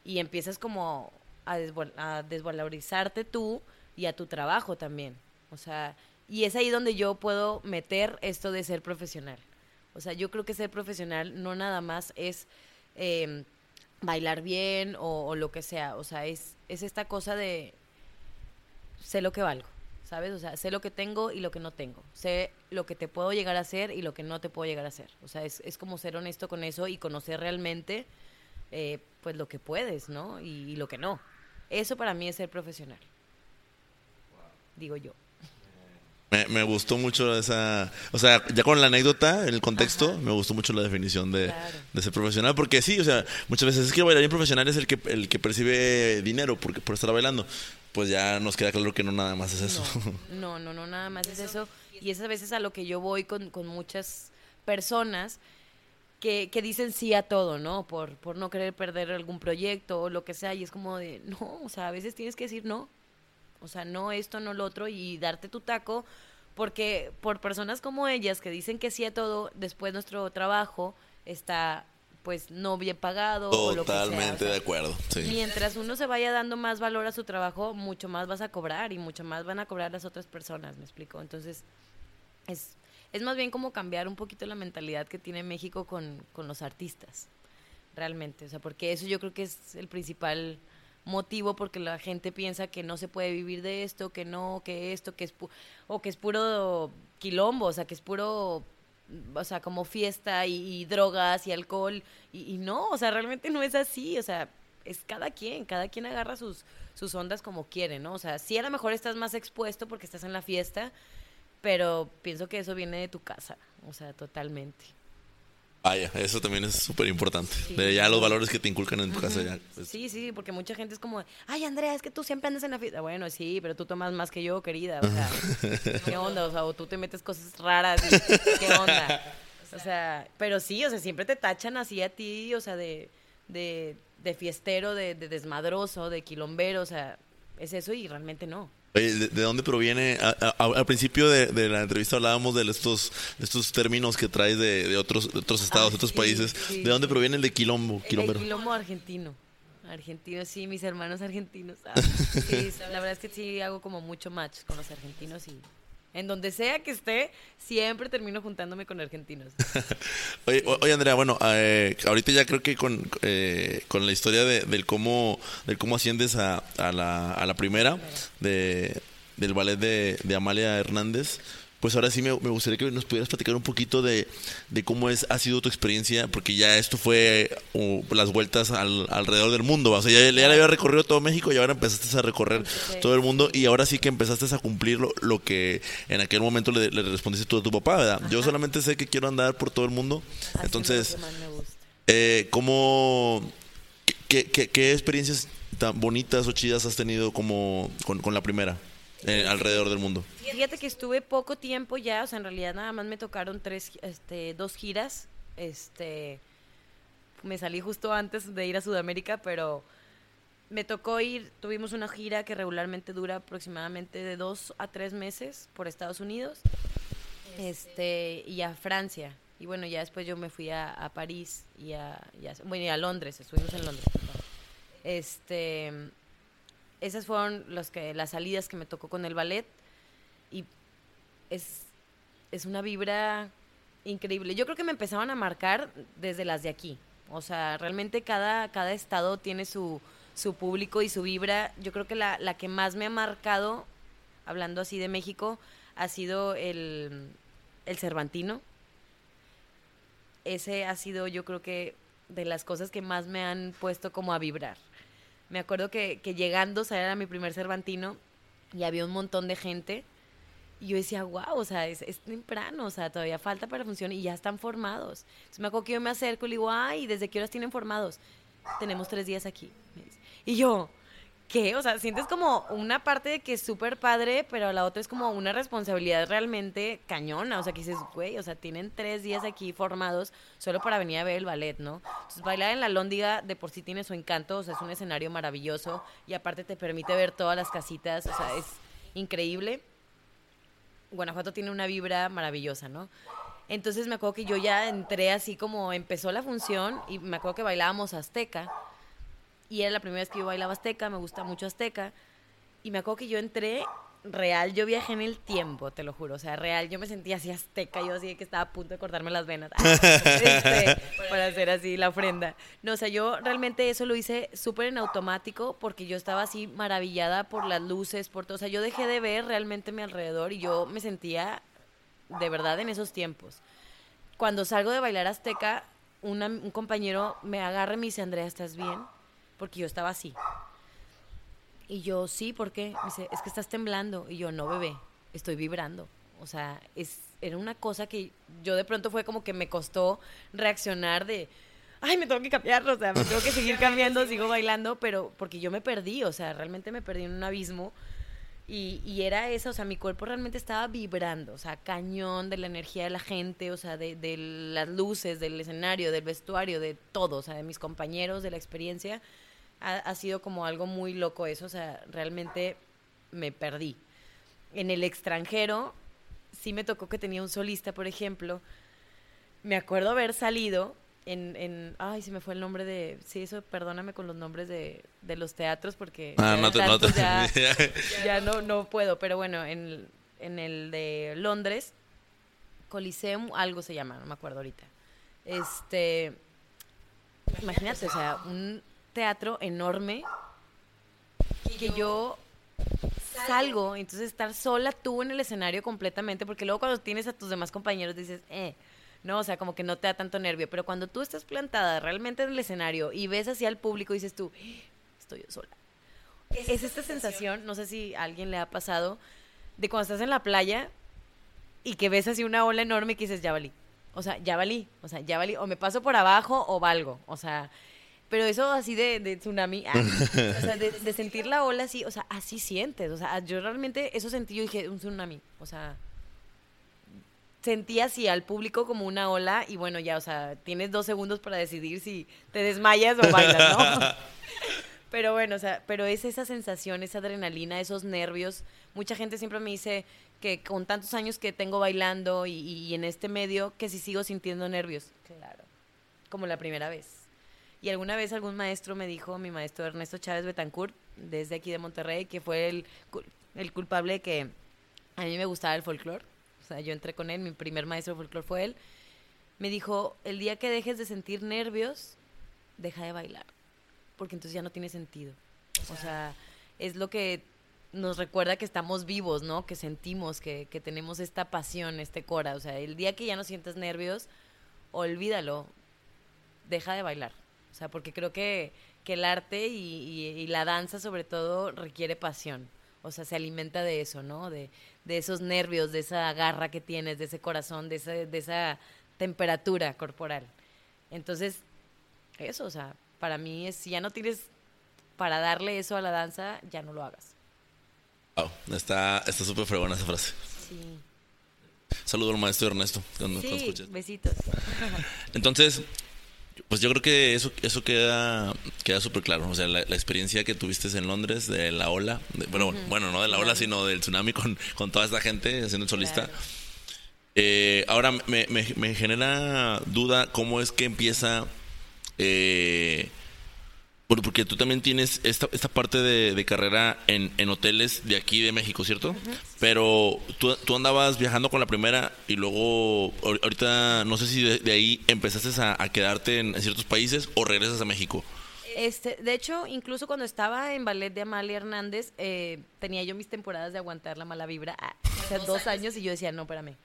y empiezas como a, a desvalorizarte tú y a tu trabajo también. O sea, y es ahí donde yo puedo meter esto de ser profesional. O sea, yo creo que ser profesional no nada más es eh, bailar bien o, lo que sea. O sea, es, es esta cosa de sé lo que valgo, ¿sabes? O sea, sé lo que tengo y lo que no tengo. Sé lo que te puedo llegar a hacer y lo que no te puedo llegar a hacer. O sea, es, es como ser honesto con eso y conocer realmente, eh, pues, lo que puedes, ¿no? Y, y lo que no. Eso para mí es ser profesional. Digo yo. Me, me gustó mucho esa. O sea, ya con la anécdota, el contexto, me gustó mucho la definición de, Claro. de ser profesional. Porque sí, o sea, muchas veces es que el bailarín profesional es el que, el que percibe dinero porque, por estar bailando. Pues ya nos queda claro que no nada más es eso. No, no, no, nada más es eso. Y es a veces a lo que yo voy con, con muchas personas que, que dicen sí a todo, ¿no? Por, por no querer perder algún proyecto o lo que sea. Y es como de, no, o sea, a veces tienes que decir no. O sea, no esto, no lo otro y darte tu taco. Porque por personas como ellas que dicen que sí a todo, después nuestro trabajo está pues no bien pagado o lo que sea. O Totalmente sea, de acuerdo. Sí. Mientras uno se vaya dando más valor a su trabajo, mucho más vas a cobrar y mucho más van a cobrar las otras personas, ¿me explico? Entonces, es, es más bien como cambiar un poquito la mentalidad que tiene México con, con los artistas, realmente. O sea, porque eso yo creo que es el principal motivo porque la gente piensa que no se puede vivir de esto, que no, que esto, que es pu- o que es puro quilombo, o sea, que es puro o sea, como fiesta y, y drogas y alcohol y, y no, o sea, realmente no es así, o sea, es cada quien, cada quien agarra sus sus ondas como quiere, ¿no? O sea, sí a lo mejor estás más expuesto porque estás en la fiesta, pero pienso que eso viene de tu casa, o sea, totalmente. Vaya, eso también es súper importante. Sí. De ya los valores que te inculcan en tu casa. Ya, pues, Sí, sí, porque mucha gente es como, ay, Andrea, es que tú siempre andas en la fiesta. Bueno, sí, pero tú tomas más que yo, querida. O sea, ¿qué onda? O sea, o tú te metes cosas raras. y, ¿Qué onda? O sea, pero sí, o sea, siempre te tachan así a ti, o sea, de, de, de fiestero, de, de desmadroso, de quilombero, o sea, es eso y realmente no. Oye, ¿de, de dónde proviene? A- a- al principio de, de la entrevista hablábamos de estos, de estos términos que traes de, otros, otros estados, Ah, de otros sí, países. sí, ¿De dónde proviene el de quilombo? El quilombo argentino. Argentino, sí, mis hermanos argentinos. ah, sí, la verdad es que sí hago como mucho match con los argentinos y En donde sea que esté, siempre termino juntándome con argentinos. oye, oye, Andrea, bueno, eh, ahorita ya creo que con, eh, con la historia de, del cómo del cómo asciendes a, a, la, a la primera de, del ballet de, de Amalia Hernández, pues ahora sí me, gustaría que nos pudieras platicar un poquito de, cómo es, ha sido tu experiencia, porque ya esto fue uh, las vueltas alrededor del mundo, o sea, ya, ya le había recorrido todo México y ahora empezaste a recorrer todo el mundo y ahora sí que empezaste a cumplir lo, que en aquel momento le, respondiste tú a tu papá, ¿verdad? Yo solamente sé que quiero andar por todo el mundo, entonces, eh, ¿cómo, qué, qué, experiencias tan bonitas o chidas has tenido como con la primera? Eh, alrededor del mundo. Fíjate que estuve poco tiempo ya, o sea, en realidad nada más me tocaron tres, este, dos giras. Este, me salí justo antes de ir a Sudamérica, pero me tocó ir, tuvimos una gira que regularmente dura aproximadamente de dos a tres meses por Estados Unidos, este, y a Francia. Y bueno, ya después yo me fui a, París y a, bueno, y a Londres, estuvimos en Londres. Este, esas fueron los que, las salidas que me tocó con el ballet y es, es una vibra increíble. Yo creo que me empezaban a marcar desde las de aquí. O sea, realmente cada, cada estado tiene su, su público y su vibra. Yo creo que la, la que más me ha marcado, hablando así de México, ha sido el, el Cervantino. Ese ha sido, yo creo que, de las cosas que más me han puesto como a vibrar. Me acuerdo que, que llegando, o sea, era mi primer Cervantino y había un montón de gente. Y yo decía, wow, o sea, es, es, temprano, o sea, todavía falta para función y ya están formados. Entonces me acuerdo que yo me acerco y le digo, ay, ¿desde qué horas tienen formados? Tenemos tres días aquí. Y yo, ¿qué? O sea, sientes como una parte de que es súper padre, pero la otra es como una responsabilidad realmente cañona. O sea, que dices, güey, o sea, tienen tres días aquí formados solo para venir a ver el ballet, ¿no? Entonces, bailar en la Lóndiga de por sí tiene su encanto, o sea, es un escenario maravilloso y aparte te permite ver todas las casitas, o sea, es increíble. Guanajuato tiene una vibra maravillosa, ¿no? Entonces me acuerdo que yo ya entré así como empezó la función y me acuerdo que bailábamos azteca y era la primera vez que yo bailaba azteca, me gusta mucho azteca. Y me acuerdo que yo entré real, yo viajé en el tiempo, te lo juro. O sea, real, yo me sentía así azteca, yo así que estaba a punto de cortarme las venas este, para hacer así la ofrenda. No, o sea, yo realmente eso lo hice súper en automático porque yo estaba así maravillada por las luces, por todo. O sea, yo dejé de ver realmente mi alrededor y yo me sentía de verdad en esos tiempos. Cuando salgo de bailar azteca, un compañero me agarra y me dice, Andrea, ¿estás bien? Porque yo estaba así. Y yo, sí, ¿por qué? Me dice, es que estás temblando. Y yo, no, bebé, estoy vibrando. O sea, es, era una cosa que yo de pronto fue como que me costó reaccionar de, ay, me tengo que cambiar, o sea, me tengo que seguir cambiando, sigo bailando, pero porque yo me perdí, o sea, realmente me perdí en un abismo. Y, y, era eso, o sea, mi cuerpo realmente estaba vibrando, o sea, cañón de la energía de la gente, o sea, de, de las luces, del escenario, del vestuario, de todo, o sea, de mis compañeros, de la experiencia ha, sido como algo muy loco eso, o sea, realmente me perdí. En el extranjero, sí me tocó que tenía un solista, por ejemplo. Me acuerdo haber salido en, en, ay, se me fue el nombre de, sí, eso, perdóname con los nombres de, de los teatros porque ah, no ya, ya, no, no puedo, pero bueno, en, en el de Londres, Coliseum, algo se llama, no me acuerdo ahorita. Este, imagínate, o sea, un teatro enorme que yo salgo, entonces estar sola tú en el escenario completamente, porque luego cuando tienes a tus demás compañeros dices, eh, no, o sea, como que no te da tanto nervio, pero cuando tú estás plantada realmente en el escenario y ves hacia el público, dices tú, estoy yo sola. Es, esta sensación, no sé si a alguien le ha pasado, de cuando estás en la playa y que ves así una ola enorme y que dices, ya valí. O sea, ya valí, o sea, ya valí, o me paso por abajo o valgo, o sea, pero eso así de, de tsunami, ah, o sea, de, sentir la ola así, o sea, así sientes. O sea, yo realmente eso sentí, yo dije, un tsunami. O sea, sentí así al público como una ola y bueno, ya, o sea, tienes dos segundos para decidir si te desmayas o bailas, ¿no? pero bueno, o sea, pero es esa sensación, esa adrenalina, esos nervios. Mucha gente siempre me dice que con tantos años que tengo bailando y, y en este medio, que si sigo sintiendo nervios. Claro. Como la primera vez. Y alguna vez algún maestro me dijo, mi maestro Ernesto Chávez Betancourt, desde aquí de Monterrey, que fue el, el culpable que a mí me gustaba el folclore. O sea, yo entré con él, mi primer maestro de folclore fue él. Me dijo, el día que dejes de sentir nervios, deja de bailar. Porque entonces ya no tiene sentido. O sea, es lo que nos recuerda que estamos vivos, ¿no? Que sentimos, que, que tenemos esta pasión, este cora. O sea, el día que ya no sientes nervios, olvídalo, deja de bailar. O sea, porque creo que, que el arte y, y- y la danza sobre todo requiere pasión. O sea, se alimenta de eso, ¿no? De, de esos nervios, de esa garra que tienes, de ese corazón, de, esa- de esa temperatura corporal. Entonces, eso, o sea, para mí es, si ya no tienes para darle eso a la danza, ya no lo hagas. Wow, está está súper fregona esa frase. Sí. Saludo al maestro Ernesto cuando, cuando Sí, escuches. besitos. Entonces, pues yo creo que eso eso queda queda súper claro. O sea, la, la experiencia que tuviste en Londres de la ola, de- bueno, bueno, no de la ola, sino del tsunami con, con toda esta gente haciendo el solista. Claro. Eh, ahora me, me, me genera duda cómo es que empieza. Eh, por- porque tú también tienes esta, esta parte de, de carrera en, en hoteles de aquí de México, ¿cierto? Pero tú, tú andabas viajando con la primera y luego ahor- ahorita no sé si de, de ahí empezaste a, a quedarte en, en ciertos países o regresas a México. Este, de hecho, incluso cuando estaba en ballet de Amalia Hernández, eh, tenía yo mis temporadas de aguantar la mala vibra. Ah, o sea, dos años y yo decía, no, espérame,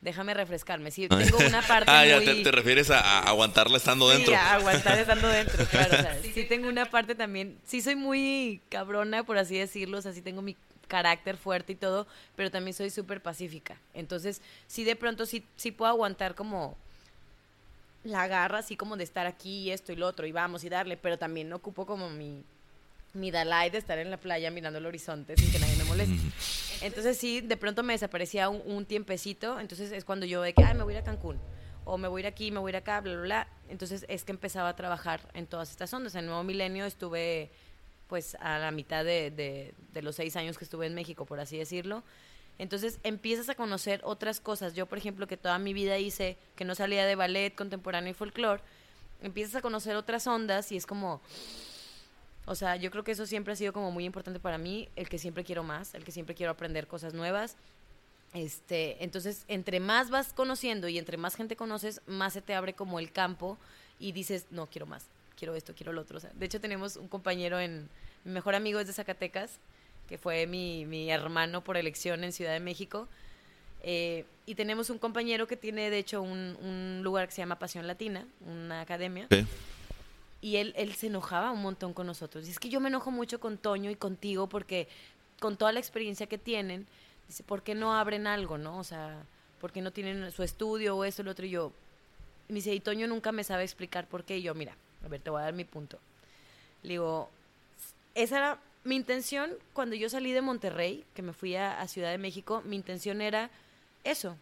déjame refrescarme. Sí, tengo una parte ah, ya muy... te, te refieres a, a aguantarla estando Sí, dentro. a aguantar estando dentro, claro. O sea, sí tengo una parte también, sí soy muy cabrona, por así decirlo, o sea, sí tengo mi carácter fuerte y todo, pero también soy súper pacífica. Entonces, sí de pronto sí, sí puedo aguantar como la garra, así como de estar aquí y esto y lo otro, y vamos y darle, pero también ocupo como mi, mi Dalai de estar en la playa mirando el horizonte sin que nadie Entonces sí, de pronto me desaparecía un, un tiempecito, entonces es cuando yo de que, ay, me voy a ir a Cancún, o me voy a ir aquí, me voy a ir acá, bla, bla, bla. Entonces es que empezaba a trabajar en todas estas ondas. En el Nuevo Milenio estuve pues a la mitad de, de- de los seis años que estuve en México, por así decirlo. Entonces empiezas a conocer otras cosas. Yo, por ejemplo, que toda mi vida hice, que no salía de ballet, contemporáneo y folclore, empiezas a conocer otras ondas y es como, o sea, yo creo que eso siempre ha sido como muy importante para mí, el que siempre quiero más, el que siempre quiero aprender cosas nuevas. Este, entonces, entre más vas conociendo y entre más gente conoces, más se te abre como el campo y dices, no, quiero más, quiero esto, quiero lo otro. O sea, de hecho, tenemos un compañero en, mi mejor amigo es de Zacatecas, que fue mi, mi hermano por elección en Ciudad de México. Eh, y tenemos un compañero que tiene, de hecho, un, un lugar que se llama Pasión Latina, una academia. Ok. Y él, se enojaba un montón con nosotros. Y es que yo me enojo mucho con Toño y contigo porque con toda la experiencia que tienen, dice, ¿por qué no abren algo, no? O sea, ¿por qué no tienen su estudio o esto, lo otro? Y yo, y me dice, y Toño nunca me sabe explicar por qué. Y yo, mira, a ver, te voy a dar mi punto. Le digo, esa era mi intención cuando yo salí de Monterrey, que me fui a, a Ciudad de México, mi intención era eso,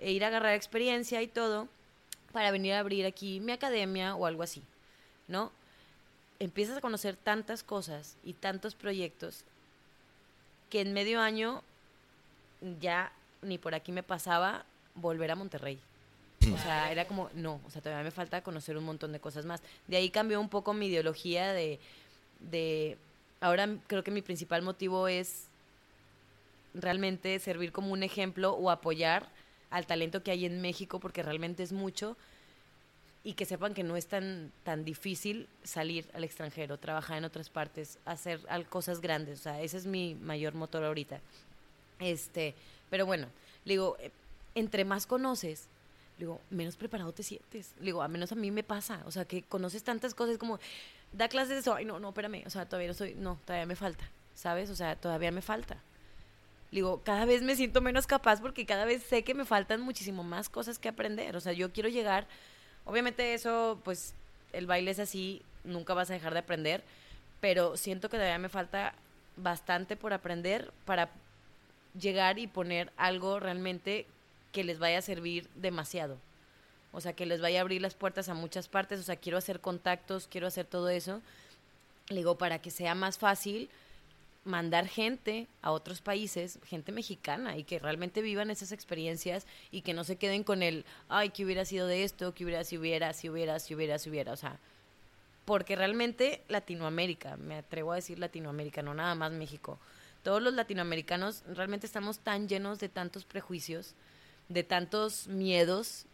e ir a agarrar experiencia y todo para venir a abrir aquí mi academia o algo así, ¿no? Empiezas a conocer tantas cosas y tantos proyectos que en medio año ya ni por aquí me pasaba volver a Monterrey. O sea, era como, no, o sea, todavía me falta conocer un montón de cosas más. De ahí cambió un poco mi ideología de, de ahora creo que mi principal motivo es realmente servir como un ejemplo o apoyar al talento que hay en México, porque realmente es mucho, y que sepan que no es tan, tan difícil salir al extranjero, trabajar en otras partes, hacer cosas grandes. O sea, ese es mi mayor motor ahorita. Este, pero bueno, digo, eh, entre más conoces, digo, menos preparado te sientes. Digo, a menos a mí me pasa. O sea, que conoces tantas cosas como, da clases de eso, ay, no, no, espérame. O sea, todavía no soy, no, todavía me falta. ¿Sabes? O sea, todavía me falta. Digo, cada vez me siento menos capaz porque cada vez sé que me faltan muchísimo más cosas que aprender. O sea, yo quiero llegar. Obviamente, eso, pues, el baile es así, nunca vas a dejar de aprender. Pero siento que todavía me falta bastante por aprender para llegar y poner algo realmente que les vaya a servir demasiado. O sea, que les vaya a abrir las puertas a muchas partes. O sea, quiero hacer contactos, quiero hacer todo eso. Le digo, para que sea más fácil mandar gente a otros países, gente mexicana, y que realmente vivan esas experiencias y que no se queden con el, ay, que hubiera sido de esto, que hubiera, si hubiera, si hubiera, si hubiera, si hubiera. O sea, porque realmente Latinoamérica, me atrevo a decir Latinoamérica, no nada más México, todos los latinoamericanos realmente estamos tan llenos de tantos prejuicios, de tantos miedos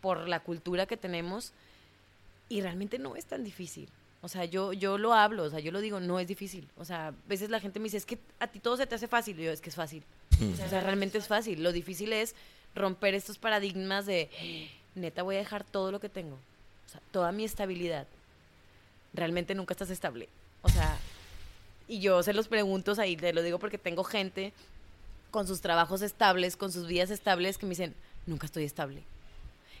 por la cultura que tenemos y realmente no es tan difícil. O sea, yo, yo lo hablo, o sea, yo lo digo, no es difícil. O sea, a veces la gente me dice, es que a ti todo se te hace fácil. Y yo, es que es fácil. O sea, realmente es fácil. Lo difícil es romper estos paradigmas de, neta, voy a dejar todo lo que tengo. O sea, toda mi estabilidad. Realmente nunca estás estable. O sea, y yo se los pregunto, o sea, y te lo digo porque tengo gente con sus trabajos estables, con sus vidas estables, que me dicen, nunca estoy estable.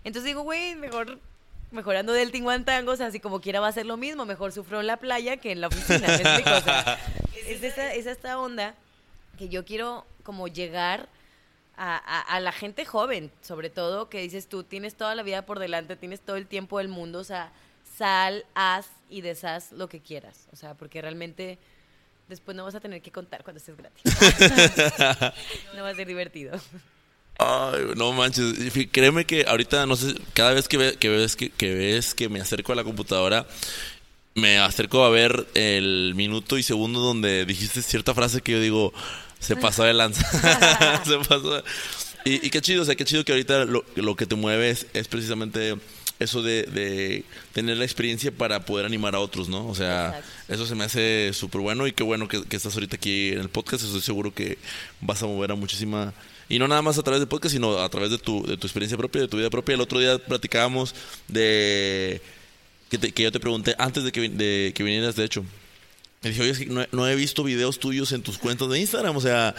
Entonces digo, güey, mejor mejorando del tinguantango, o sea, así como quiera va a ser lo mismo, mejor sufro en la playa que en la oficina. O sea, es, esta, es esta onda que yo quiero como llegar a, a, a, la gente joven, sobre todo, que dices tú, tienes toda la vida por delante, tienes todo el tiempo del mundo, o sea, sal, haz y deshaz lo que quieras, o sea, porque realmente después no vas a tener que contar cuando estés gratis. no va a ser divertido. Ay, no manches. Créeme que ahorita, no sé, cada vez que, ve, que, ves, que, que ves que me acerco a la computadora, me acerco a ver el minuto y segundo donde dijiste cierta frase que yo digo, se pasó de lanza. se pasó. Y, y, qué chido, o sea, qué chido que ahorita lo, lo que te mueve es, es precisamente eso de, de, tener la experiencia para poder animar a otros, ¿no? O sea, Exacto. eso se me hace súper bueno y qué bueno que, que, estás ahorita aquí en el podcast. Estoy seguro que vas a mover a muchísima... Y no nada más a través del podcast, sino a través de tu, de tu experiencia propia, de tu vida propia. El otro día platicábamos de... Que, te, que yo te pregunté antes de que, de que vinieras, de hecho. Me dije, oye, es que no, no he visto videos tuyos en tus cuentas de Instagram, o sea...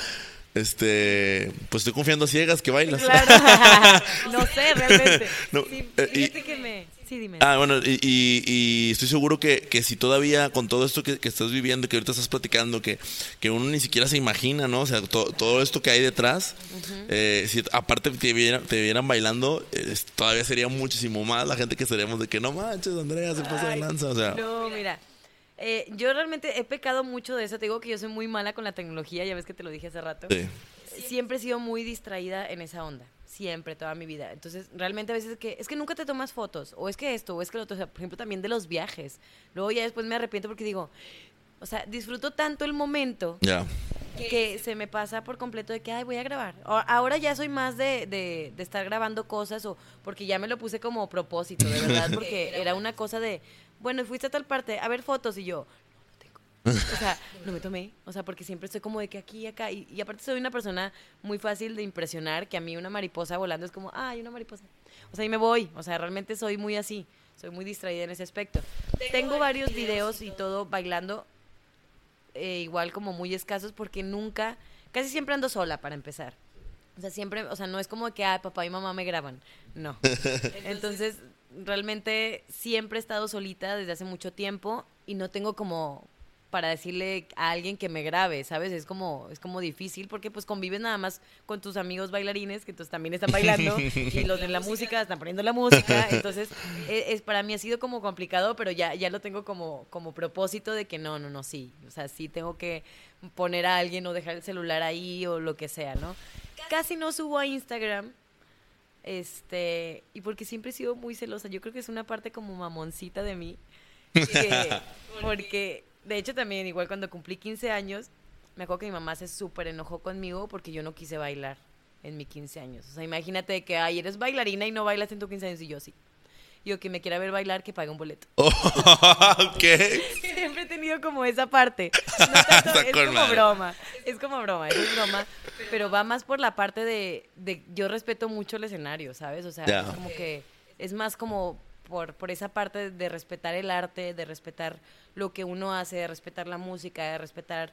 Este, pues estoy confiando a ciegas que bailas. Claro. no sé, realmente. No, sí, fíjate y, que me... Sí, dime. Ah, bueno, y, y, y estoy seguro que, que, si todavía con todo esto que, que, estás viviendo, que ahorita estás platicando, que, que uno ni siquiera se imagina, ¿no? O sea, to, todo esto que hay detrás, uh -huh. eh, si aparte te vieran, te vieran bailando, eh, todavía sería muchísimo más la gente que estaríamos de que no manches, Andrea, se pasa de lanza, o sea. No, mira. Eh, yo realmente he pecado mucho de eso. Te digo que yo soy muy mala con la tecnología, ya ves que te lo dije hace rato. Sí. Siempre he sido muy distraída en esa onda. Siempre, toda mi vida. Entonces, realmente a veces es que, es que nunca te tomas fotos, o es que esto, o es que lo otro. O sea, por ejemplo, también de los viajes. Luego ya después me arrepiento porque digo, o sea, disfruto tanto el momento yeah. que se me pasa por completo de que, ay, voy a grabar. Ahora ya soy más de, de, de estar grabando cosas, o porque ya me lo puse como propósito, de verdad, porque era una cosa de bueno, fuiste a tal parte, a ver fotos, y yo. O sea, no me tomé, o sea, porque siempre estoy como de que aquí y acá, y, y, aparte soy una persona muy fácil de impresionar, que a mí una mariposa volando es como, ay, una mariposa. O sea, y me voy, o sea, realmente soy muy así, soy muy distraída en ese aspecto. Tengo, Tengo varios videos y todo bailando, eh, igual como muy escasos, porque nunca, casi siempre ando sola para empezar. O sea, siempre, o sea, no es como que, ah, papá y mamá me graban, no. Entonces, realmente siempre he estado solita desde hace mucho tiempo y no tengo como para decirle a alguien que me grabe, ¿sabes? Es como es como difícil porque pues convives nada más con tus amigos bailarines que entonces también están bailando y los de la música están poniendo la música, entonces es, es, para mí ha sido como complicado, pero ya ya lo tengo como como propósito de que no, no, no, sí, o sea, sí tengo que poner a alguien o dejar el celular ahí o lo que sea, ¿no? Casi no subo a Instagram este, y porque siempre he sido muy celosa. Yo creo que es una parte como mamoncita de mí. Que, porque, de hecho, también, igual cuando cumplí 15 años, me acuerdo que mi mamá se súper enojó conmigo porque yo no quise bailar en mis 15 años. O sea, imagínate que, ay, eres bailarina y no bailas en tus 15 años y yo sí. Yo que me quiera ver bailar, que pague un boleto. Oh, ¿Qué? Siempre he tenido como esa parte. No tanto, es como madre. broma. Es como broma, es broma. Pero va más por la parte de, de yo respeto mucho el escenario, ¿sabes? O sea, yeah. es como que es más como por, por esa parte de respetar el arte, de respetar lo que uno hace, de respetar la música, de respetar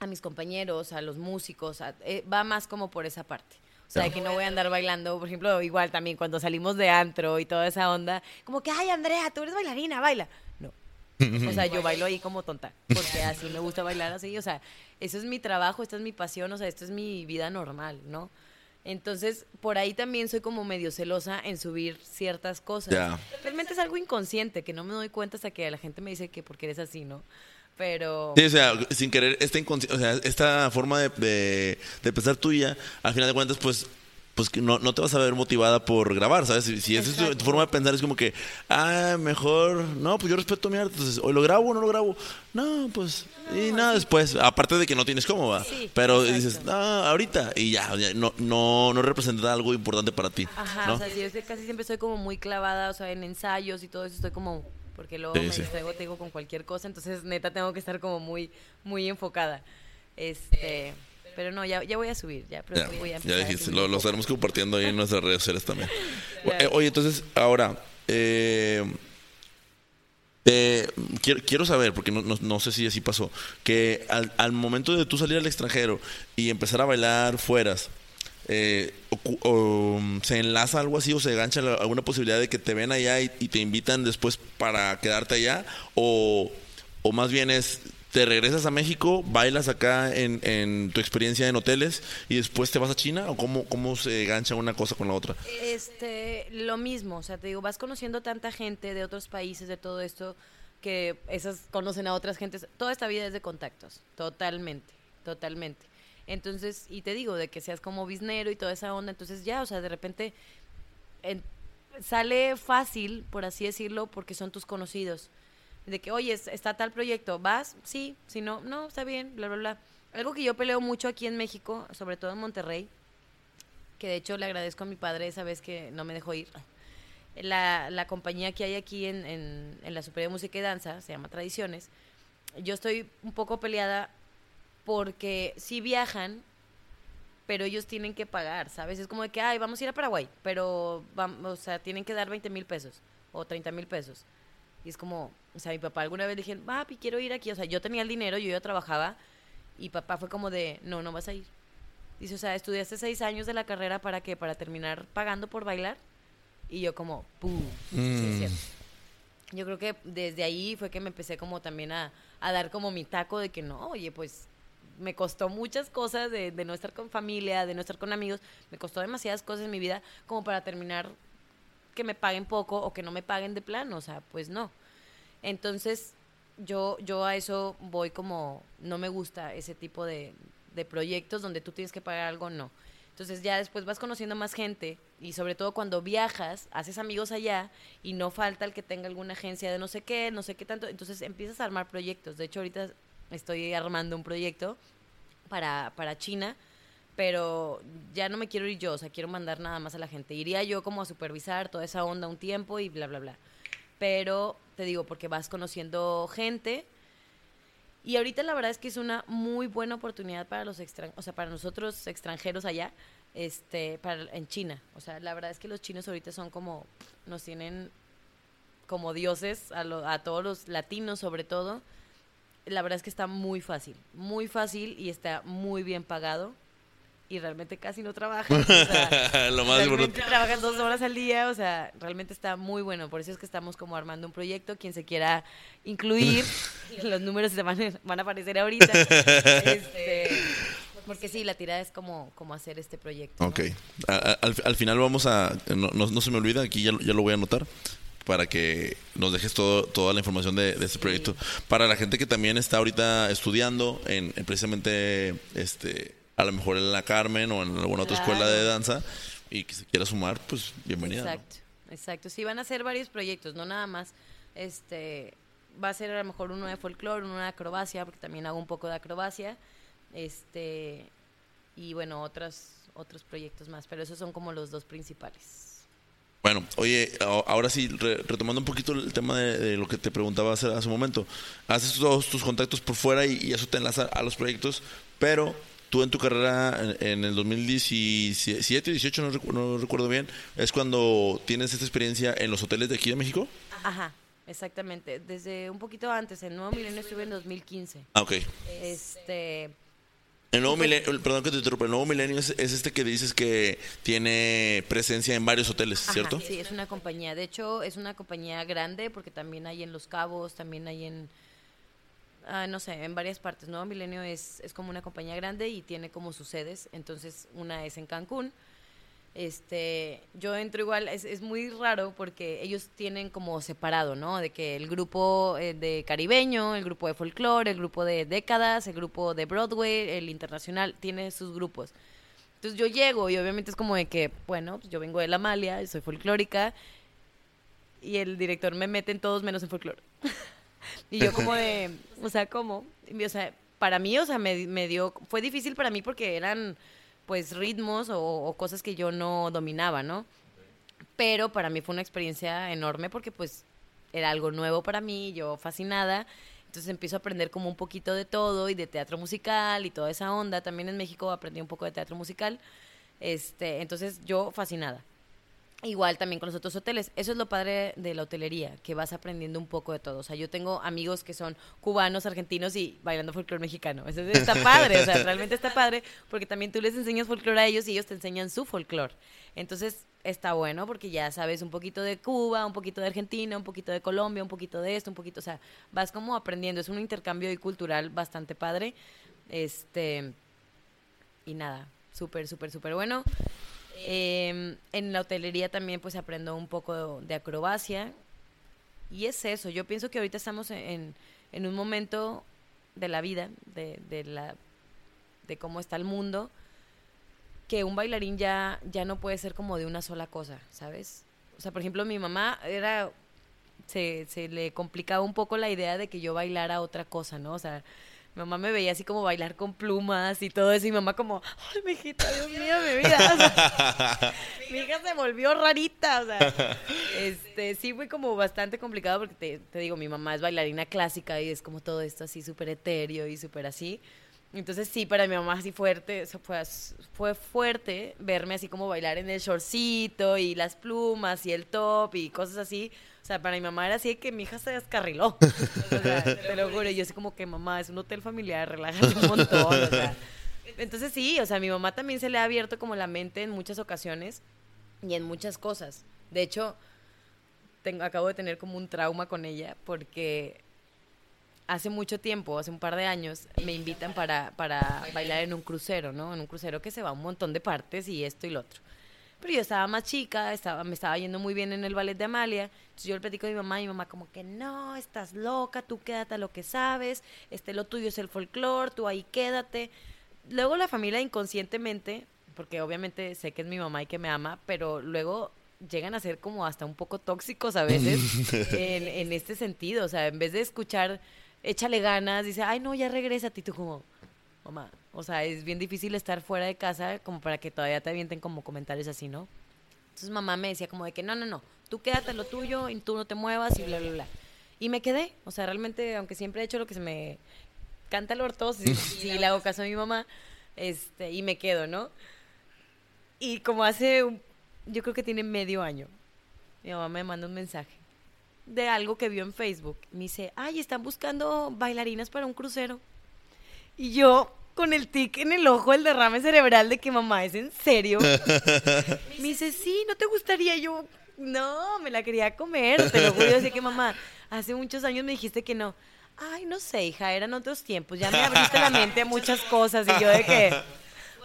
a mis compañeros, a los músicos. Eh, va más como por esa parte. O sea, que no voy a andar bailando, por ejemplo, igual también cuando salimos de antro y toda esa onda, como que, ay, Andrea, tú eres bailarina, baila. No. O sea, yo bailo ahí como tonta, porque así me gusta bailar así. O sea, eso es mi trabajo, esta es mi pasión, o sea, esto es mi vida normal, ¿no? Entonces, por ahí también soy como medio celosa en subir ciertas cosas. Yeah. Realmente es algo inconsciente, que no me doy cuenta hasta que la gente me dice que porque eres así, ¿no? pero... Sí, o sea, sin querer, esta, o sea, esta forma de, de, de, pensar tuya, al final de cuentas, pues pues que no, no te vas a ver motivada por grabar, ¿sabes? Si, si esa es tu, forma de pensar, es como que, ah, mejor, no, pues yo respeto mi arte, entonces, o lo grabo o no lo grabo. No, pues, y nada, después, aparte de que no tienes cómo, va. Sí, Pero exacto. dices, ah, ahorita, y ya, ya, no, no, no representa algo importante para ti. Ajá, ¿no? o sea, yo casi siempre estoy como muy clavada, o sea, en ensayos y todo eso estoy como, porque luego Sí, me sí. distraigo, te digo, con cualquier cosa, entonces neta tengo que estar como muy, muy enfocada. Este, pero no, ya, ya voy a subir, ya, pero voy a ya a dijiste, lo, lo estaremos compartiendo ahí en nuestras redes sociales también. Claro. Eh, Oye, entonces, ahora, eh, quiero, quiero saber, porque no, no- no sé si así pasó, que al, al momento de tú salir al extranjero y empezar a bailar fueras, eh, o, mm, ¿se enlaza algo así o se engancha alguna posibilidad de que te ven allá y, y te invitan después para quedarte allá? O, o más bien es, te regresas a México, bailas acá en, en tu experiencia en hoteles y después te vas a China? ¿O cómo, se engancha una cosa con la otra? Este, lo mismo, o sea, te digo, vas conociendo tanta gente de otros países, de todo esto, que esas conocen a otras gentes. Toda esta vida es de contactos, totalmente, totalmente. Entonces, y te digo, de que seas como biznero y toda esa onda, entonces ya, o sea, de repente en- sale fácil, por así decirlo, porque son tus conocidos. De que, oye, es- está tal proyecto, ¿vas? Sí, si no, no, está bien, bla, bla, bla. Algo que yo peleo mucho aquí en México, sobre todo en Monterrey, que de hecho le agradezco a mi padre esa vez que no me dejó ir. La, la compañía que hay aquí en, en, en la Superior de Música y Danza, se llama Tradiciones, yo estoy un poco peleada porque sí viajan, pero ellos tienen que pagar, ¿sabes? Es como de que, ay, vamos a ir a Paraguay, pero, vamos, o sea, tienen que dar 20 mil pesos o 30 mil pesos. Y es como, o sea, mi papá alguna vez le dije, papi, quiero ir aquí. O sea, yo tenía el dinero, yo ya trabajaba, y papá fue como de, no, no vas a ir. Dice, o sea, estudiaste seis años de la carrera para qué? Para terminar pagando por bailar. Y yo como, ¡pum! Sí, Mm. cierto. Yo creo que desde ahí fue que me empecé como también a, a dar como mi taco de que no, oye, pues me costó muchas cosas de, de no estar con familia, de no estar con amigos, me costó demasiadas cosas en mi vida como para terminar que me paguen poco o que no me paguen de plano, o sea, pues no. Entonces, yo, yo a eso voy como, no me gusta ese tipo de, proyectos donde tú tienes que pagar algo, no. Entonces ya después vas conociendo más gente y sobre todo cuando viajas, haces amigos allá y no falta el que tenga alguna agencia de no sé qué, no sé qué tanto. Entonces empiezas a armar proyectos. De hecho, ahorita estoy armando un proyecto para, para China, pero ya no me quiero ir yo, o sea, quiero mandar nada más a la gente. Iría yo como a supervisar toda esa onda un tiempo y bla, bla, bla. Pero te digo, porque vas conociendo gente. Y ahorita la verdad es que es una muy buena oportunidad para los extran o sea, para nosotros extranjeros allá, este, para, en China. O sea, la verdad es que los chinos ahorita son como, nos tienen como dioses a, a todos los latinos sobre todo. La verdad es que está muy fácil, muy fácil y está muy bien pagado. Y realmente casi no trabajan. o sea, Lo más realmente dos horas al día, o sea, realmente está muy bueno. Por eso es que estamos como armando un proyecto. Quien se quiera incluir, los números se van, a- van a aparecer ahorita. Este, porque sí, la tirada es como, como hacer este proyecto. ¿no? Ok. A- a- al, al final vamos a... No, no- no se me olvida, aquí ya, lo- ya lo voy a anotar para que nos dejes todo, toda la información de, de este Sí. proyecto. Para la gente que también está ahorita estudiando en, en precisamente, este, a lo mejor en la Carmen o en alguna otra escuela de danza y que se quiera sumar, pues bienvenida. ¿no? Exacto, exacto. Sí, van a ser varios proyectos, no nada más. Este, va a ser a lo mejor uno de folclore, uno de acrobacia, porque también hago un poco de acrobacia. Este, y bueno, otros, otros proyectos más, pero esos son como los dos principales. Bueno, oye, ahora sí, re- retomando un poquito el tema de, de lo que te preguntaba hace, hace un momento. Haces todos tus contactos por fuera y, y eso te enlaza a los proyectos, pero tú en tu carrera en, en el 2017 o 18, no, recu- no recuerdo bien, es cuando tienes esta experiencia en los hoteles de aquí de México. Ajá, exactamente. Desde un poquito antes, en Nuevo Milenio estuve en 2015. Ah, ok. Este, El nuevo milenio, perdón que te interrumpa, el nuevo milenio es, es este que dices que tiene presencia en varios hoteles, Ajá, ¿cierto? Sí, es una compañía. De hecho, es una compañía grande porque también hay en Los Cabos, también hay en, ah, no sé, en varias partes. Nuevo Milenio es, es como una compañía grande y tiene como sus sedes. Entonces, una es en Cancún. Este, yo entro igual, es, es muy raro porque ellos tienen como separado, ¿no? De que el grupo eh, de caribeño, el grupo de folclore, el grupo de décadas, el grupo de Broadway, el internacional, tiene sus grupos. Entonces yo llego y obviamente es como de que, bueno, pues yo vengo de la Malia, soy folclórica y el director me mete en todos menos en folclore. y yo como de, o sea, ¿cómo? O sea, para mí, o sea, me, me dio, fue difícil para mí porque eran pues ritmos o, o cosas que yo no dominaba, ¿no? Pero para mí fue una experiencia enorme porque pues era algo nuevo para mí, yo fascinada. Entonces empiezo a aprender como un poquito de todo y de teatro musical y toda esa onda. También en México aprendí un poco de teatro musical. Este, entonces yo fascinada. Igual también con los otros hoteles. Eso es lo padre de la hotelería, que vas aprendiendo un poco de todo. O sea, yo tengo amigos que son cubanos, argentinos y bailando folclore mexicano. Eso está padre, o sea, realmente está padre porque también tú les enseñas folclore a ellos y ellos te enseñan su folclore. Entonces está bueno porque ya sabes un poquito de Cuba, un poquito de Argentina, un poquito de Colombia, un poquito de esto, un poquito, o sea, vas como aprendiendo. Es un intercambio cultural bastante padre. Este, y nada, súper, súper, súper bueno. Eh, en la hotelería también pues aprendo un poco de, acrobacia. Y es eso, yo pienso que ahorita estamos en, en un momento de la vida, de, de, la, de cómo está el mundo, que un bailarín ya, ya no puede ser como de una sola cosa, ¿sabes? O sea, por ejemplo, mi mamá era... Se, se le complicaba un poco la idea de que yo bailara otra cosa, ¿no? O sea, mi mamá me veía así como bailar con plumas y todo eso. Y mi mamá como, ay, mi hijita, Dios mío, mi vida. O sea, mi hija se volvió rarita. O sea, este, sí fue como bastante complicado porque te, te, digo, mi mamá es bailarina clásica y es como todo esto así súper etéreo y súper así. Entonces sí, para mi mamá así fuerte, o sea, fue, fue fuerte verme así como bailar en el shortcito y las plumas y el top y cosas así. O sea, para mi mamá era así que mi hija se descarriló. O sea, te lo juro. Yo así como que, mamá, es un hotel familiar, relájate un montón. O sea. Entonces sí, o sea, a mi mamá también se le ha abierto como la mente en muchas ocasiones y en muchas cosas. De hecho, tengo, acabo de tener como un trauma con ella porque hace mucho tiempo, hace un par de años, me invitan para, para bailar en un crucero, ¿no? En un crucero que se va a un montón de partes y esto y lo otro. Pero yo estaba más chica, estaba, me estaba yendo muy bien en el ballet de Amalia. Entonces yo le platico a mi mamá y mi mamá como que no, estás loca, tú quédate a lo que sabes, este lo tuyo es el folclore, tú ahí quédate. Luego la familia inconscientemente, porque obviamente sé que es mi mamá y que me ama, pero luego llegan a ser como hasta un poco tóxicos a veces en, en este sentido. O sea, en vez de escuchar, échale ganas, dice, ay no, ya regresa, y tú como, mamá, o sea, es bien difícil estar fuera de casa como para que todavía te avienten como comentarios así, ¿no? Entonces mamá me decía como de que no, no, no, tú quédate lo tuyo y tú no te muevas y bla, bla, bla. Y me quedé, o sea, realmente, aunque siempre he hecho lo que se me canta el orto, si, si le hago caso a mi mamá, este, y me quedo, ¿no? Y como hace, un, yo creo que tiene medio año, mi mamá me manda un mensaje de algo que vio en Facebook. Me dice, ay, están buscando bailarinas para un crucero. Y yo, con el tic en el ojo, el derrame cerebral de que mamá, ¿es en serio? me dice, sí, ¿no te gustaría? Yo, no, me la quería comer. Te lo juro, yo sé que mamá, hace muchos años me dijiste que no. Ay, no sé, hija, eran otros tiempos. Ya me abriste la mente a muchas cosas. Y yo de que,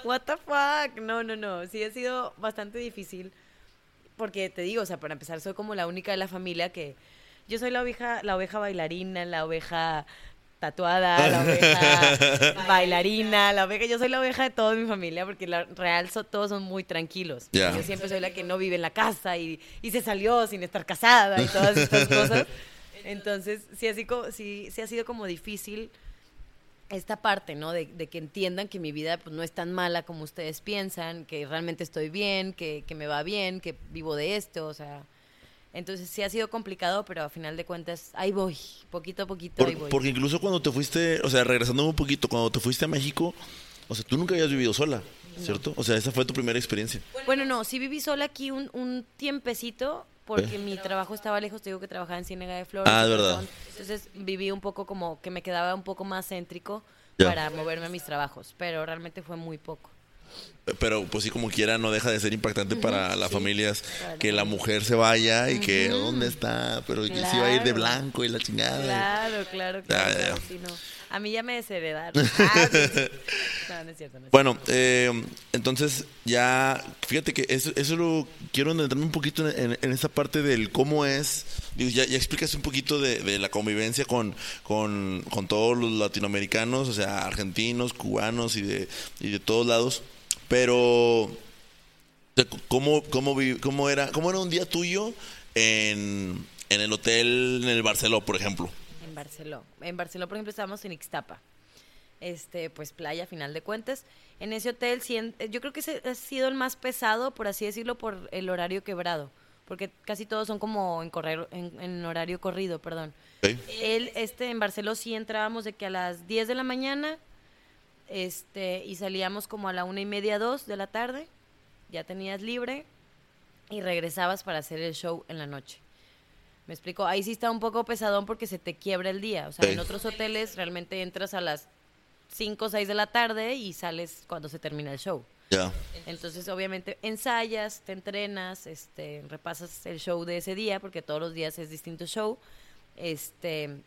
what the fuck. No, no, no. Sí ha sido bastante difícil. Porque te digo, o sea, para empezar, soy como la única de la familia que. Yo soy la oveja, la oveja bailarina, la oveja tatuada, la oveja bailarina, la oveja, yo soy la oveja de toda mi familia porque la real so, todos son muy tranquilos. Yeah. Yo siempre soy la que no vive en la casa y, y se salió sin estar casada y todas estas cosas. Entonces, sí, así sí, sí ha sido como difícil esta parte, ¿no? De, de, que entiendan que mi vida pues, no es tan mala como ustedes piensan, que realmente estoy bien, que, que me va bien, que vivo de esto, o sea... Entonces sí ha sido complicado, pero a final de cuentas ahí voy, poquito a poquito Por, ahí voy. Porque incluso cuando te fuiste, o sea, regresando un poquito, cuando te fuiste a México, o sea, tú nunca habías vivido sola, ¿cierto? O sea, esa fue tu primera experiencia. Bueno, no, sí viví sola aquí un, un tiempecito, porque ¿Eh? mi trabajo estaba lejos, te digo que trabajaba en Ciénega de Flores. Ah, de verdad. Entonces viví un poco como que me quedaba un poco más céntrico ya. para moverme a mis trabajos, pero realmente fue muy poco. Pero pues sí, como quiera, no deja de ser impactante uh -huh, para las sí, familias que la mujer se vaya y uh -huh. que ¿dónde está? Pero claro. sí va a ir de blanco y la chingada. Claro, claro, claro. No. A mí ya me desheredaron. Ah, sí, sí. No, no es cierto. No es bueno, eh, entonces ya, fíjate que eso, eso lo quiero entrar un poquito en, en, esa parte del cómo es, digo, ya, ya explicas un poquito de, de la convivencia con, con, con, todos los latinoamericanos, o sea, argentinos, cubanos y de, y de todos lados. Pero, ¿cómo, cómo, cómo, era, ¿cómo era un día tuyo en, en el hotel en el Barceló, por ejemplo? En Barceló. En Barceló, por ejemplo, estábamos en Ixtapa. Este, pues playa, final de cuentas. En ese hotel, en- yo creo que ese ha sido el más pesado, por así decirlo, por el horario quebrado. Porque casi todos son como en, correr, en, en horario corrido, perdón. Él, este, en Barceló sí entrábamos de que a las 10 de la mañana, este, y salíamos como a la una y media, dos de la tarde, ya tenías libre, y regresabas para hacer el show en la noche. Me explico, ahí sí está un poco pesadón porque se te quiebra el día. O sea, Sí. en otros hoteles realmente entras a las 5 o 6 de la tarde y sales cuando se termina el show. Ya. Entonces, obviamente, ensayas, te entrenas, este, repasas el show de ese día, porque todos los días es distinto show. Este,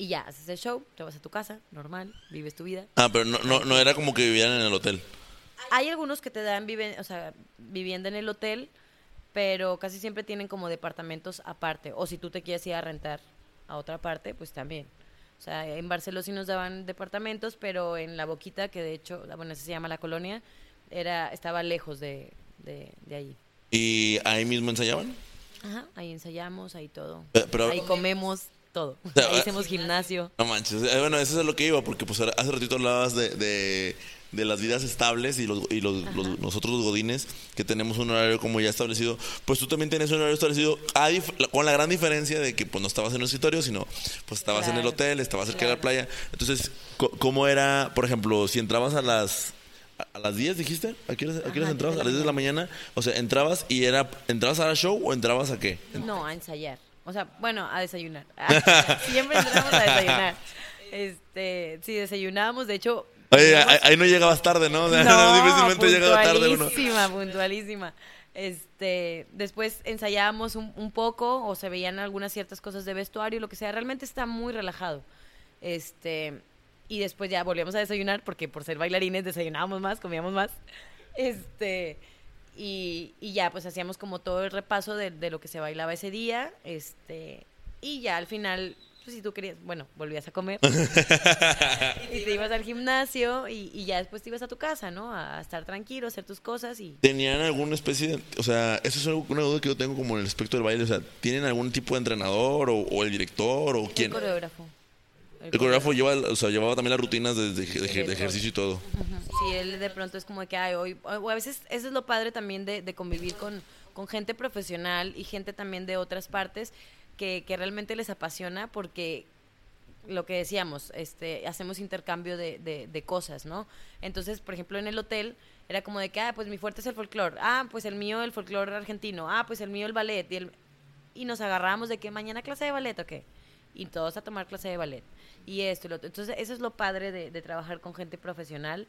y ya, haces el show, te vas a tu casa, normal, vives tu vida. Ah, pero no, no, no era como que vivían en el hotel. Hay algunos que te dan viven, o sea, vivienda en el hotel, pero casi siempre tienen como departamentos aparte. O si tú te quieres ir a rentar a otra parte, pues también. O sea, en Barcelona sí nos daban departamentos, pero en La Boquita, que de hecho, bueno, así se llama la colonia, era, estaba lejos de, de, de allí. ¿Y ahí mismo ensayaban? Ajá, ahí ensayamos, ahí todo. Pe- pero- ahí comemos todo. sea, ahí ah- gimnasio. No manches. Eh, Bueno, eso es a lo que iba, porque pues hace ratito hablabas de, de, de las vidas estables y, los, y los, los- nosotros los godines, que tenemos un horario como ya establecido, pues tú también tienes un horario establecido a con la gran diferencia de que pues no estabas en el escritorio, sino pues estabas en el hotel, estabas cerca de la playa. Entonces, ¿cómo era, por ejemplo, si entrabas a las... A las 10 dijiste? ¿A qué horas, entrabas? A 10 las 10 de la mañana. O sea, entrabas y era... ¿Entrabas a la show o entrabas a qué? No, a ensayar. O sea, bueno, a desayunar. Ah, Siempre entramos a desayunar. Este, sí, desayunábamos, de hecho... Oye, ahí, ahí no llegabas tarde, ¿no? No, difícilmente llegaba tarde uno. puntualísima, puntualísima. Este, después ensayábamos un, un poco o se veían algunas ciertas cosas de vestuario, lo que sea. Realmente está muy relajado. Este, y después ya volvíamos a desayunar porque por ser bailarines desayunábamos más, comíamos más. Este, y, y ya pues hacíamos como todo el repaso de, de lo que se bailaba ese día. Este, y ya al final, pues si tú querías, bueno, volvías a comer. y te ibas al gimnasio y, y ya después te ibas a tu casa, ¿no? A, estar tranquilo, a hacer tus cosas y... ¿Tenían alguna especie de.? O sea, eso es algo- una duda que yo tengo como en el aspecto del baile. O sea, ¿tienen algún tipo de entrenador o, o el director o quién? El coreógrafo. El coreógrafo lleva, o sea, llevaba también las rutinas de, de- de- de ejercicio y todo. Sí, él de pronto es como que, ay, hoy, o a veces eso es lo padre también de, de convivir con, con gente profesional y gente también de otras partes que, que realmente les apasiona porque lo que decíamos, este, hacemos intercambio de, de, de cosas, ¿no? Entonces, por ejemplo, en el hotel era como de que, ah, pues mi fuerte es el folclore, ah, pues el mío el folclore argentino, ah, pues el mío el ballet, y, el- y nos agarramos de que mañana clase de ballet o qué, y todos a tomar clase de ballet, y esto y lo otro. Entonces, eso es lo padre de, de trabajar con gente profesional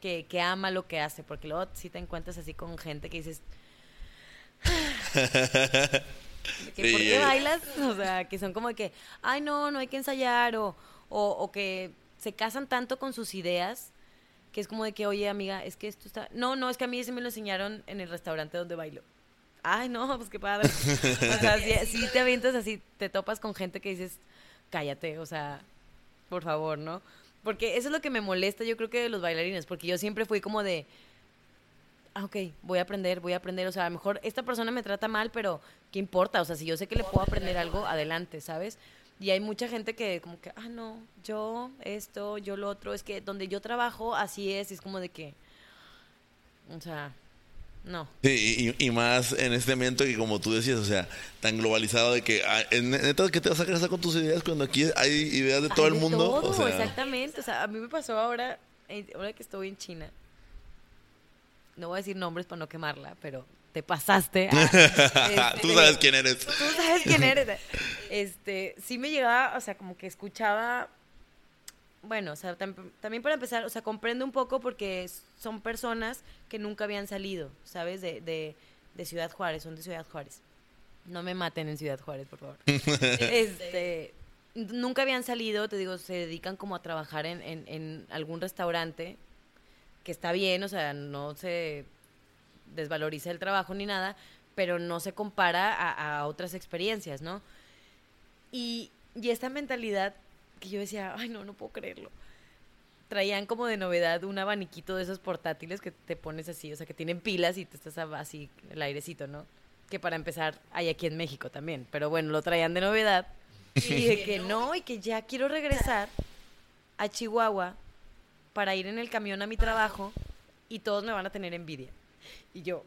que, que ama lo que hace, porque luego si te encuentras así con gente que dices... que, Sí, ¿Por qué eh. bailas? O sea, que son como de que, ay, no, no hay que ensayar, o, o, o que se casan tanto con sus ideas, que es como de que, oye, amiga, es que esto está... No, no, es que a mí ese me lo enseñaron en el restaurante donde bailo. Ay, no, pues qué padre. O sea, si, si te avientas así, te topas con gente que dices, cállate, o sea, por favor, ¿no? Porque eso es lo que me molesta, yo creo que de los bailarines, porque yo siempre fui como de, ah, ok, voy a aprender, voy a aprender, o sea, a lo mejor esta persona me trata mal, pero ¿qué importa? O sea, si yo sé que le puedo aprender algo, adelante, ¿sabes? Y hay mucha gente que como que, ah, no, yo esto, yo lo otro, es que donde yo trabajo así es, y es como de que, o sea, no. Sí, y, y más en este momento que como tú decías, o sea, tan globalizado de que, ah, en- neta, que te vas a casar con tus ideas cuando aquí hay ideas de todo el mundo? todo, o sea, exactamente. O sea, a mí me pasó ahora, eh, ahora que estoy en China. No voy a decir nombres para no quemarla, pero te pasaste. Tú este, sabes quién eres. Tú sabes quién eres. Este, sí me llegaba, o sea, como que escuchaba. Bueno, o sea, tam- también para empezar, o sea, comprendo un poco porque son personas que nunca habían salido, ¿sabes? De, de, de Ciudad Juárez, son de Ciudad Juárez. No me maten en Ciudad Juárez, por favor. este, nunca habían salido, te digo, se dedican como a trabajar en, en, en algún restaurante, que está bien, o sea, no se desvaloriza el trabajo ni nada, pero no se compara a, a otras experiencias, ¿no? Y, y esta mentalidad que yo decía, ay, no, no puedo creerlo. traían como de novedad un abaniquito de esos portátiles que te pones así, o sea, que tienen pilas y te estás así el airecito, ¿no? Que para empezar hay aquí en México también, pero bueno, lo traían de novedad. Y dije que no, y que ya quiero regresar a Chihuahua para ir en el camión a mi trabajo y todos me van a tener envidia. Y yo,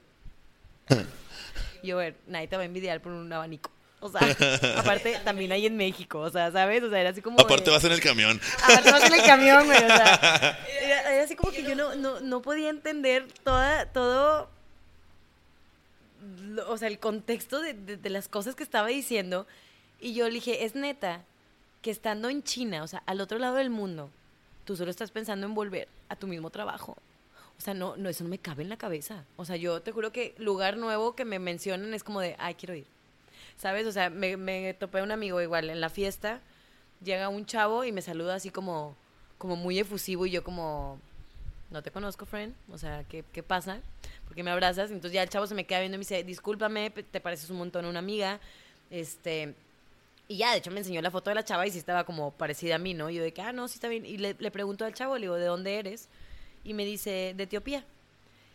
yo, a ver, nadie te va a envidiar por un abanico. O sea, aparte también hay en México, o sea, ¿sabes? O sea, era así como. Aparte vas en el camión. Aparte vas en el camión, güey, o sea. Era, así como que yo no, no, no podía entender toda, todo. O sea, el contexto de, de, las cosas que estaba diciendo. Y yo le dije, es neta que estando en China, o sea, al otro lado del mundo, tú solo estás pensando en volver a tu mismo trabajo. O sea, no, no, eso no me cabe en la cabeza. O sea, yo te juro que lugar nuevo que me mencionan es como de, ay, quiero ir. ¿Sabes? O sea, me, topé un amigo igual en la fiesta, llega un chavo y me saluda así como, como muy efusivo y yo como, no te conozco, friend, o sea, ¿qué, qué pasa? Porque me abrazas? Entonces ya el chavo se me queda viendo y me dice, discúlpame, te pareces un montón a una amiga, este... Y ya, de hecho, me enseñó la foto de la chava y sí estaba como parecida a mí, ¿no? Y yo de que, ah, no, sí está bien. Y le, le pregunto al chavo, le digo, ¿de dónde eres? Y me dice, de Etiopía.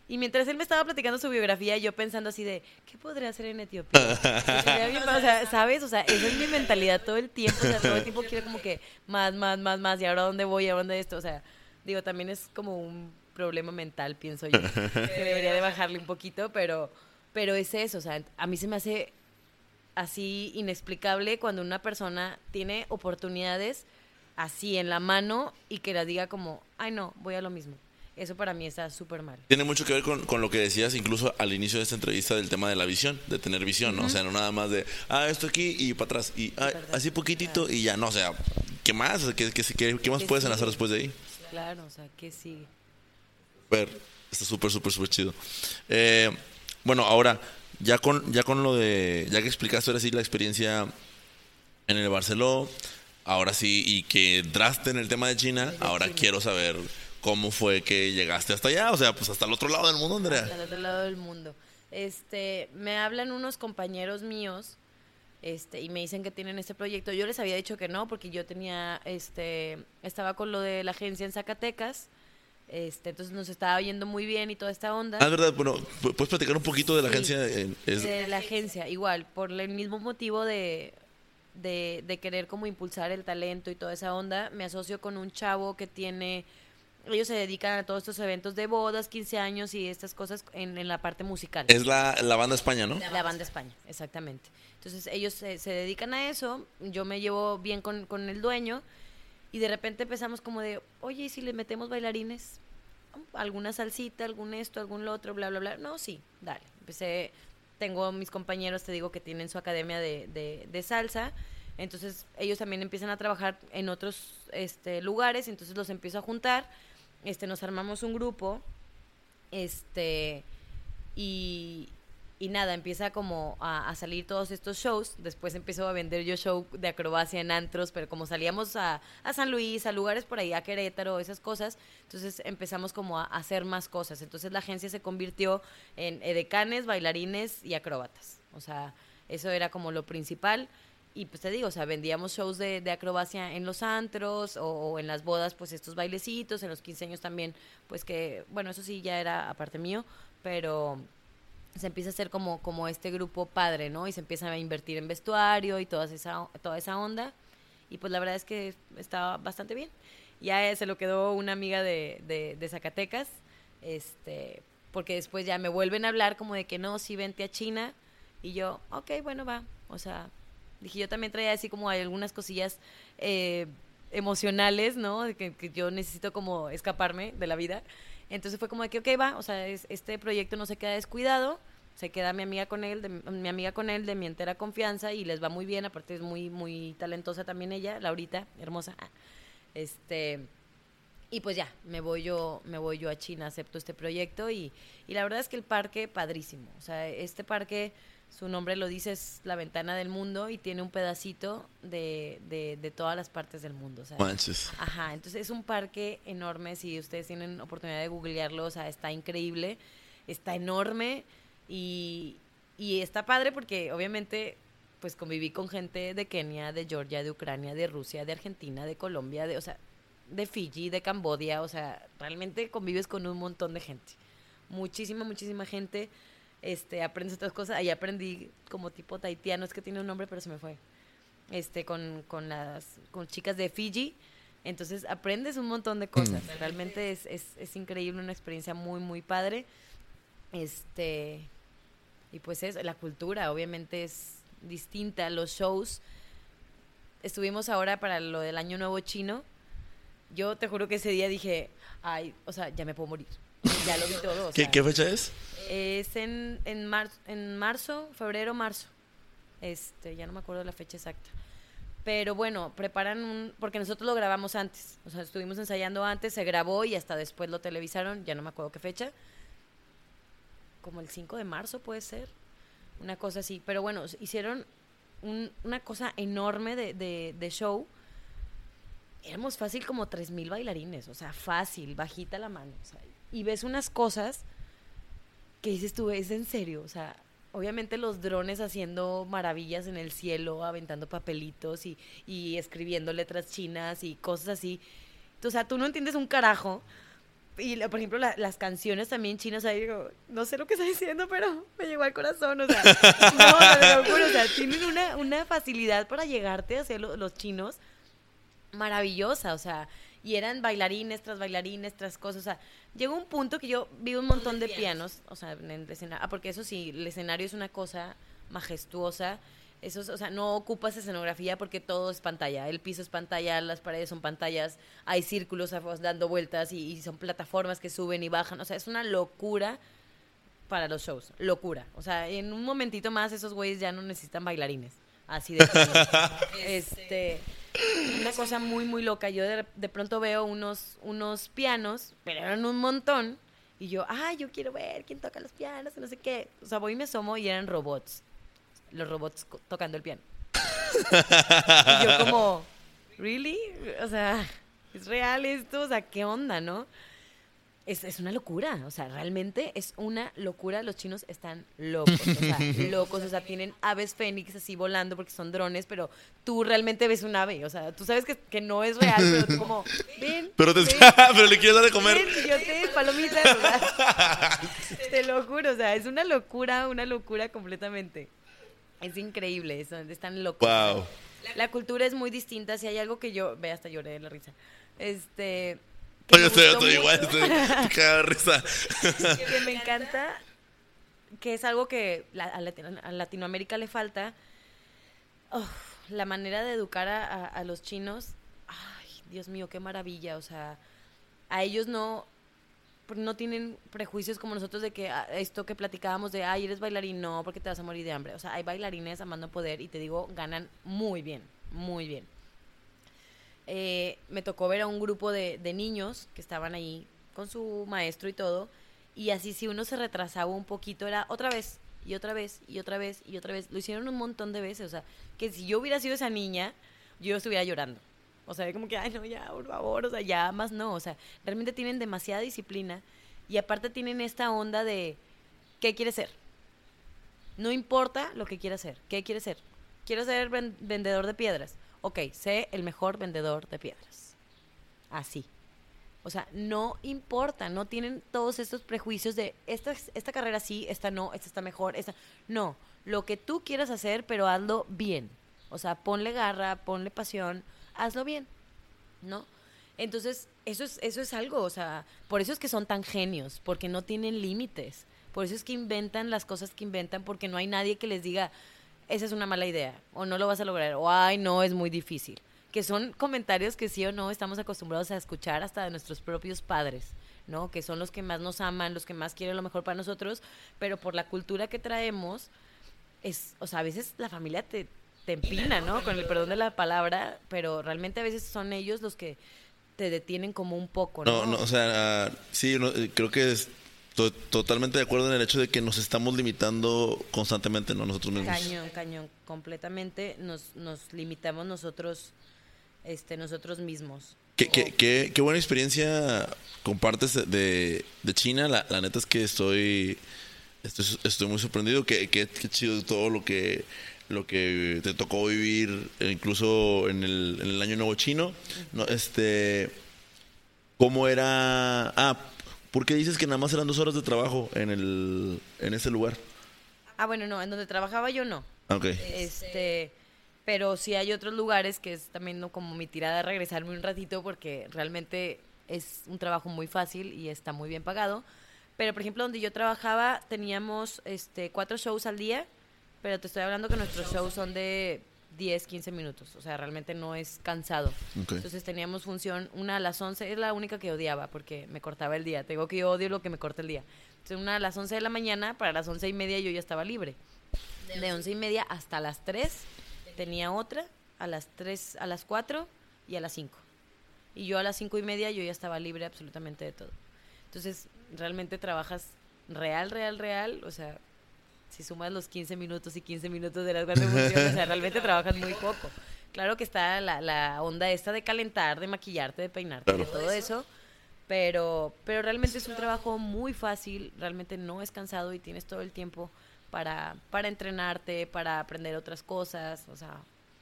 Y mientras él me estaba platicando su biografía, yo pensando así de, ¿qué podría hacer en Etiopía? o sea, ¿sabes? O sea, esa es mi mentalidad todo el tiempo. O sea, todo el tiempo quiero como que más, más, más, más. ¿Y ahora dónde voy? ¿Y ahora dónde esto? O sea, digo, también es como un problema mental, pienso yo. que debería de bajarle un poquito, pero, pero es eso. O sea, a mí se me hace así inexplicable cuando una persona tiene oportunidades así en la mano y que la diga como, ay no, voy a lo mismo. Eso para mí está súper mal. Tiene mucho que ver con, con, lo que decías incluso al inicio de esta entrevista del tema de la visión, de tener visión, ¿no? O sea, no nada más de, ah, esto aquí y para atrás, y ah, así poquitito y ya, no, o sea, ¿qué más? ¿Qué, qué, qué, qué más puedes hacer después de ahí? Claro, o sea, ¿qué sigue? Super, está súper, súper, súper chido. Eh, bueno, ahora, ya con, ya con lo de, ya que explicaste ahora sí la experiencia en el Barceló, ahora sí, y que entraste en el tema de China, ahora quiero saber cómo fue que llegaste hasta allá, o sea, pues hasta el otro lado del mundo, Andrea. Hasta el otro lado del mundo. Este, me hablan unos compañeros míos, este, y me dicen que tienen este proyecto. Yo les había dicho que no, porque yo tenía, este, estaba con lo de la agencia en Zacatecas. Este, entonces nos estaba yendo muy bien y toda esta onda. Ah, verdad, bueno, ¿puedes platicar un poquito de la agencia? De la agencia, igual, por el mismo motivo de, de, de, querer como impulsar el talento y toda esa onda, me asocio con un chavo que tiene ellos se dedican a todos estos eventos de bodas, 15 años y estas cosas en, la parte musical. Es la, la, banda España, ¿no? La banda España, exactamente. Entonces ellos se, dedican a eso, yo me llevo bien con, con, el dueño y de repente empezamos como de, oye, ¿y si le metemos bailarines? ¿Alguna salsita, algún esto, algún lo otro, bla, bla, bla? No, sí, dale. Empecé, tengo mis compañeros, te digo, que tienen su academia de, de, de salsa. Entonces ellos también empiezan a trabajar en otros este, lugares, entonces los empiezo a juntar este, nos armamos un grupo, este, y, y nada, empieza como a, salir todos estos shows. Después empezó a vender yo show de acrobacia en antros, pero como salíamos a, a, San Luis, a lugares por ahí, a Querétaro, esas cosas, entonces empezamos como a, hacer más cosas. Entonces la agencia se convirtió en edecanes, bailarines y acróbatas. O sea, eso era como lo principal y pues te digo, o sea, vendíamos shows de, acrobacia en los antros o, en las bodas, pues estos bailecitos, en los 15 años también, pues que, bueno, eso sí ya era aparte mío, pero se empieza a hacer como, como este grupo padre, ¿no? Y se empieza a invertir en vestuario y toda esa, toda esa onda. Y pues la verdad es que estaba bastante bien. Ya se lo quedó una amiga de Zacatecas, este, porque después ya me vuelven a hablar como de que no, sí vente a China. Y yo, ok, bueno, va. O sea, Dije, yo también traía así como algunas cosillas eh, emocionales, ¿no? Que, que, yo necesito como escaparme de la vida. Entonces fue como de que, ok, va, o sea, este proyecto no se queda descuidado, se queda mi amiga con él, de, mi amiga con él de mi entera confianza y les va muy bien, aparte es muy, muy talentosa también ella, Laurita, hermosa. Este, y pues ya, me voy yo, me voy yo a China, acepto este proyecto y, y la verdad es que el parque, padrísimo. O sea, este parque su nombre lo dice, es la ventana del mundo y tiene un pedacito de, de, todas las partes del mundo. O Manches. Ajá, entonces es un parque enorme, si ustedes tienen oportunidad de googlearlo, o sea, está increíble, está enorme y, y está padre porque obviamente pues conviví con gente de Kenia, de Georgia, de Ucrania, de Rusia, de Argentina, de Colombia, de, o sea, de Fiji, de Cambodia, o sea, realmente convives con un montón de gente. Muchísima, muchísima gente. Este, aprendes otras cosas. Ahí aprendí como tipo taitiano, es que tiene un nombre, pero se me fue. Este, con, con las con chicas de Fiji. Entonces aprendes un montón de cosas. Mm. Realmente es, es, es increíble, una experiencia muy, muy padre. Este, y pues es, la cultura obviamente es distinta, los shows. Estuvimos ahora para lo del Año Nuevo Chino. Yo te juro que ese día dije, ay, o sea, ya me puedo morir. Ya lo vi todo. o ¿Qué, sea, ¿Qué fecha es? Es en, en, mar- en marzo, febrero, marzo. Este, ya no me acuerdo la fecha exacta. Pero bueno, preparan un... Porque nosotros lo grabamos antes. O sea, estuvimos ensayando antes, se grabó y hasta después lo televisaron. Ya no me acuerdo qué fecha. Como el 5 de marzo puede ser. Una cosa así. Pero bueno, hicieron un- una cosa enorme de, de, de show. Éramos fácil como 3.000 bailarines. O sea, fácil, bajita la mano. y ves unas cosas que dices tú, es en serio, o sea, obviamente los drones haciendo maravillas en el cielo, aventando papelitos y, y escribiendo letras chinas y cosas así. O sea, tú no entiendes un carajo. Y, por ejemplo, la- las canciones también chinas, ahí digo, no sé lo que está diciendo, pero me llegó al corazón, o sea, no, o sea, tienen una, una facilidad para llegarte hacia lo- los chinos maravillosa, o sea, y eran bailarines tras bailarines tras cosas, o sea, llegó un punto que yo vi un montón de pianos, o sea, en el escenario, ah, porque eso sí, el escenario es una cosa majestuosa, eso es- o sea, no ocupas escenografía porque todo es pantalla, el piso es pantalla, las paredes son pantallas, hay círculos a- dando vueltas y, y son plataformas que suben y bajan, o sea, es una locura para los shows, locura, o sea, en un momentito más esos güeyes ya no necesitan bailarines, así de plano. este una cosa muy muy loca. Yo de, de pronto veo unos unos pianos pero eran un montón y yo ah yo quiero ver quién toca los pianos no sé qué o sea voy y me asomo y eran robots los robots tocando el piano. Y yo como really o sea es real esto o sea qué onda no es, es una locura, o sea, realmente es una locura. Los chinos están locos, o sea, locos, o sea, tienen aves fénix así volando porque son drones, pero tú realmente ves un ave, o sea, tú sabes que, que no es real, pero tú como, ven, Pero, te, ven, pero le quieres dar de comer. ven, yo te sea, te lo juro, o sea, es una locura, una locura completamente. Es increíble, son, están locos. Wow. La cultura es muy distinta, si hay algo que yo, ve, hasta lloré de la risa. Este, Yo estoy, igual, estoy de risa. que me encanta, que es algo que a, Latino- a Latinoamérica le falta, oh, la manera de educar a, a- a los chinos, ay, Dios mío, qué maravilla, o sea, a ellos no no tienen prejuicios como nosotros de que ah, esto que platicábamos de, ay, eres bailarín, no, porque te vas a morir de hambre. O sea, hay bailarines amando poder y te digo, ganan muy bien, muy bien. Eh, me tocó ver a un grupo de, niños que estaban ahí con su maestro y todo, y así si uno se retrasaba un poquito era otra vez, y otra vez, y otra vez, y otra vez. Lo hicieron un montón de veces, o sea, que si yo hubiera sido esa niña, yo estuviera llorando. O sea, como que, ay, no, ya, por favor, o sea, ya más no. O sea, realmente tienen demasiada disciplina y aparte tienen esta onda de, ¿qué quiere ser? No importa lo que quiera ser. ¿Qué quiere ser? Quiero ser ven- vendedor de piedras. Ok, sé el mejor vendedor de piedras. Así. O sea, no importa, no tienen todos estos prejuicios de esta, esta carrera sí, esta no, esta está mejor, esta. No, lo que tú quieras hacer, pero hazlo bien. O sea, ponle garra, ponle pasión, hazlo bien, ¿no? Entonces, eso es, eso es algo, o sea, por eso es que son tan genios, porque no tienen límites. Por eso es que inventan las cosas que inventan, porque no hay nadie que les diga, esa es una mala idea, o no lo vas a lograr, o ay, no, es muy difícil. Que son comentarios que sí o no estamos acostumbrados a escuchar hasta de nuestros propios padres, ¿no? Que son los que más nos aman, los que más quieren lo mejor para nosotros, pero por la cultura que traemos, es, o sea, a veces la familia te, te empina, ¿no? Con el perdón de la palabra, pero realmente a veces son ellos los que te detienen como un poco, ¿no? No, no, o sea, ah, sí, no, creo que es to- totalmente de acuerdo en el hecho de que nos estamos limitando constantemente, ¿no? Nosotros mismos. Cañón, cañón, completamente nos, nos limitamos nosotros, este, nosotros mismos. ¿Qué, qué, qué, qué buena experiencia compartes de- de, China. La, la neta es que estoy, estoy, estoy muy sorprendido. Qué, qué, chido todo lo que, lo que te tocó vivir, eh, incluso en el, en el Año Nuevo Chino. No, este, ¿Cómo era? Ah, ¿por qué dices que nada más eran dos horas de trabajo en, el, en ese lugar? Ah, bueno, no, en donde trabajaba yo no. Ah, Ok. Este, pero sí hay otros lugares que es también ¿no? como mi tirada regresarme un ratito porque realmente es un trabajo muy fácil y está muy bien pagado. Pero por ejemplo, donde yo trabajaba teníamos este cuatro shows al día, pero te estoy hablando que nuestros shows son de 10, 15 minutos, o sea, realmente no es cansado. Ok. Entonces teníamos función una a las 11, es la única que odiaba porque me cortaba el día. Tengo que yo odio lo que me corta el día. Entonces una a las 11 de la mañana, para las 11 y media yo ya estaba libre. De 11 y media hasta las 3 tenía otra, a las 3, a las 4 y a las 5. Y yo a las 5 y media yo ya estaba libre absolutamente de todo. Entonces realmente trabajas real, real, real, o sea, si sumas los 15 minutos y 15 minutos de las grandes funciones, o sea, realmente trabajas muy poco. Claro que está la, la onda esta de calentar, de maquillarte, de peinarte, de todo eso, pero, pero realmente es un trabajo muy fácil, realmente no es cansado y tienes todo el tiempo para, para entrenarte, para aprender otras cosas, o sea,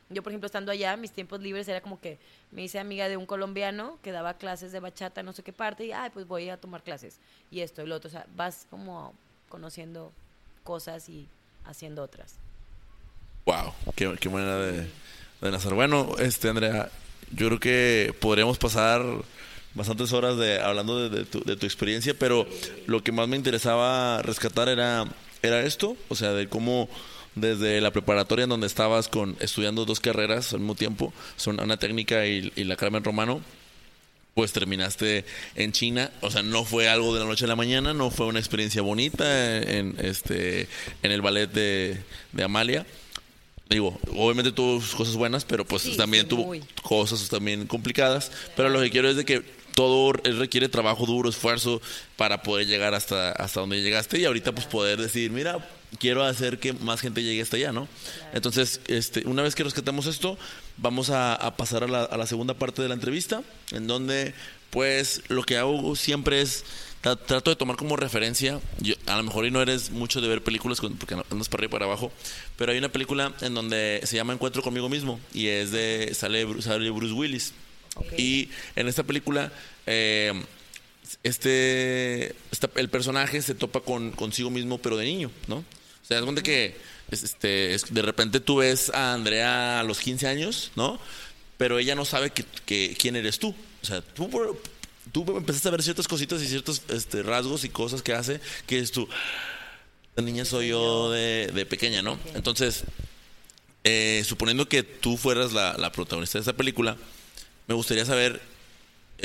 yo por ejemplo estando allá, mis tiempos libres era como que me hice amiga de un colombiano que daba clases de bachata, no sé qué parte, y ay, pues voy a tomar clases, y esto y lo otro, o sea, vas como conociendo cosas y haciendo otras. Wow, qué, qué manera de, nacer. Bueno, este Andrea, yo creo que podríamos pasar bastantes horas de hablando de, tu, de tu experiencia, pero lo que más me interesaba rescatar era, era esto, o sea, de cómo desde la preparatoria en donde estabas con estudiando dos carreras al mismo tiempo, son una técnica y, y la Carmen Romano, pues terminaste en China, o sea, no fue algo de la noche a la mañana, no fue una experiencia bonita en este en el ballet de, de Amalia. Digo, obviamente tuvo cosas buenas, pero pues Sí, también sí, tuvo muy. cosas también complicadas. Pero lo que quiero es de que todo requiere trabajo duro, esfuerzo para poder llegar hasta, hasta donde llegaste y ahorita pues poder decir, mira, quiero hacer que más gente llegue hasta allá, ¿no? Entonces, este, una vez que rescatamos esto, vamos a, a pasar a la, a la segunda parte de la entrevista, en donde pues lo que hago siempre es tra- trato de tomar como referencia, yo, a lo mejor y no eres mucho de ver películas con- porque andas para arriba y para abajo, pero hay una película en donde se llama Encuentro conmigo mismo y es de sale, sale Bruce Willis. Y en esta película eh, este, esta- el personaje se topa con consigo mismo pero de niño, ¿no? O sea, es cuenta que es- este, es- de repente tú ves a Andrea a los 15 años, ¿no? Pero ella no sabe que, que- quién eres tú. O sea, tú, tú empezaste a ver ciertas cositas y ciertos este, rasgos y cosas que hace que es tú. La niña soy yo de, de pequeña, ¿no? Entonces, eh, suponiendo que tú fueras la, la protagonista de esta película, me gustaría saber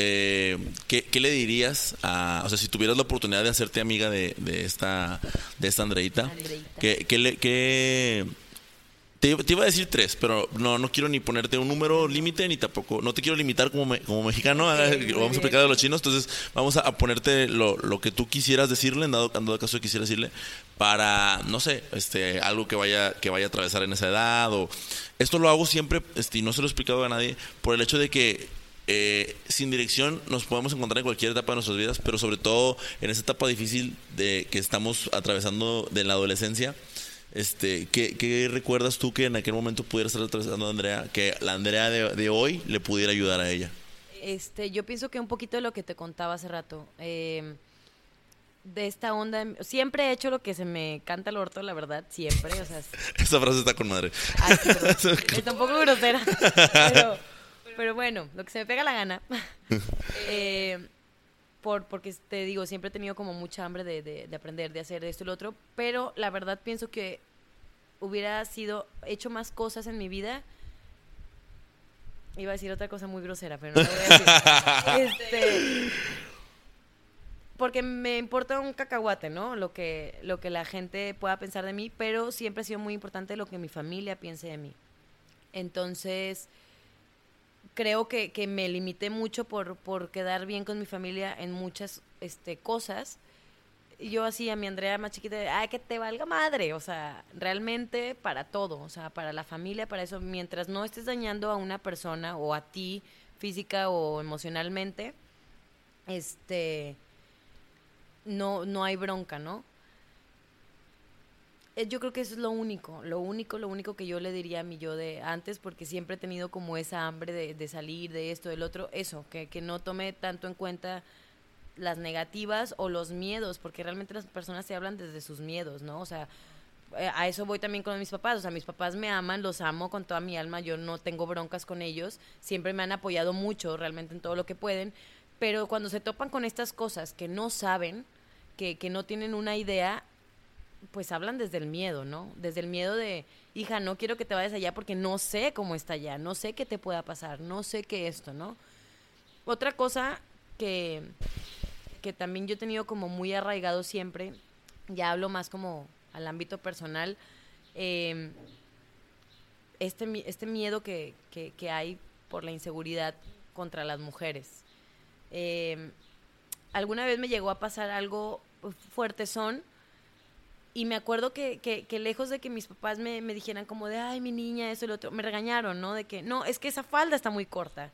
eh, ¿qué, qué le dirías a, o sea, si tuvieras la oportunidad de hacerte amiga de, de esta, de esta Andreita, Andreita. ¿qué, qué le- qué- te, te iba a decir tres, pero no, no quiero ni ponerte un número límite ni tampoco, no te quiero limitar como, me- como mexicano, muy vamos a aplicar a los chinos, entonces vamos a, a ponerte lo, lo que tú quisieras decirle, en dado, en dado caso que quisieras decirle, para, no sé, este, algo que vaya, que vaya a atravesar en esa edad, o esto lo hago siempre, este, y no se lo he explicado a nadie, por el hecho de que eh, sin dirección nos podemos encontrar en cualquier etapa de nuestras vidas, pero sobre todo en esa etapa difícil de que estamos atravesando de la adolescencia. Este, ¿qué, qué recuerdas tú que en aquel momento pudiera estar atravesando Andrea, que la Andrea de, de hoy le pudiera ayudar a ella? Este, yo pienso que un poquito de lo que te contaba hace rato, eh, de esta onda, siempre he hecho lo que se me canta el orto, la verdad, siempre, o sea, es- Esa frase está con madre. Ay, perdón. Está un poco grosera. Pero, pero bueno, lo que se me pega la gana. Eh, por, porque te digo, siempre he tenido como mucha hambre de, de- de aprender, de hacer esto y lo otro. Pero la verdad pienso que hubiera sido, hecho más cosas en mi vida. Iba a decir otra cosa muy grosera, pero no lo voy a decir. Este, porque me importa un cacahuate, ¿no? Lo que, lo que la gente pueda pensar de mí, pero siempre ha sido muy importante lo que mi familia piense de mí. Entonces, creo que, que me limité mucho por, por quedar bien con mi familia en muchas este, cosas. Yo así a mi Andrea más chiquita, ay, que te valga madre, o sea, realmente para todo, o sea, para la familia, para eso, mientras no estés dañando a una persona o a ti física o emocionalmente, este, no, no hay bronca, ¿no? Eh, Yo creo que eso es lo único, lo único, lo único que yo le diría a mi yo de antes, porque siempre he tenido como esa hambre de, de salir, de esto, del otro, eso, que, que no tome tanto en cuenta las negativas o los miedos, porque realmente las personas se hablan desde sus miedos, ¿no? O sea, eh, a eso voy también con mis papás, o sea, mis papás me aman, los amo con toda mi alma, yo no tengo broncas con ellos, siempre me han apoyado mucho realmente en todo lo que pueden, pero cuando se topan con estas cosas que no saben, que, que no tienen una idea, pues hablan desde el miedo, ¿no? Desde el miedo de, hija, no quiero que te vayas allá porque no sé cómo está allá, no sé qué te pueda pasar, no sé qué esto, ¿no? Otra cosa que, que también yo he tenido como muy arraigado siempre, ya hablo más como al ámbito personal, eh, este, este miedo que, que, hay por la inseguridad contra las mujeres. Eh, alguna vez me llegó a pasar algo fuerte son y me acuerdo que, que, lejos de que mis papás me, me dijeran como de, ay, mi niña, eso y lo otro, me regañaron, ¿no? De que, no, es que esa falda está muy corta.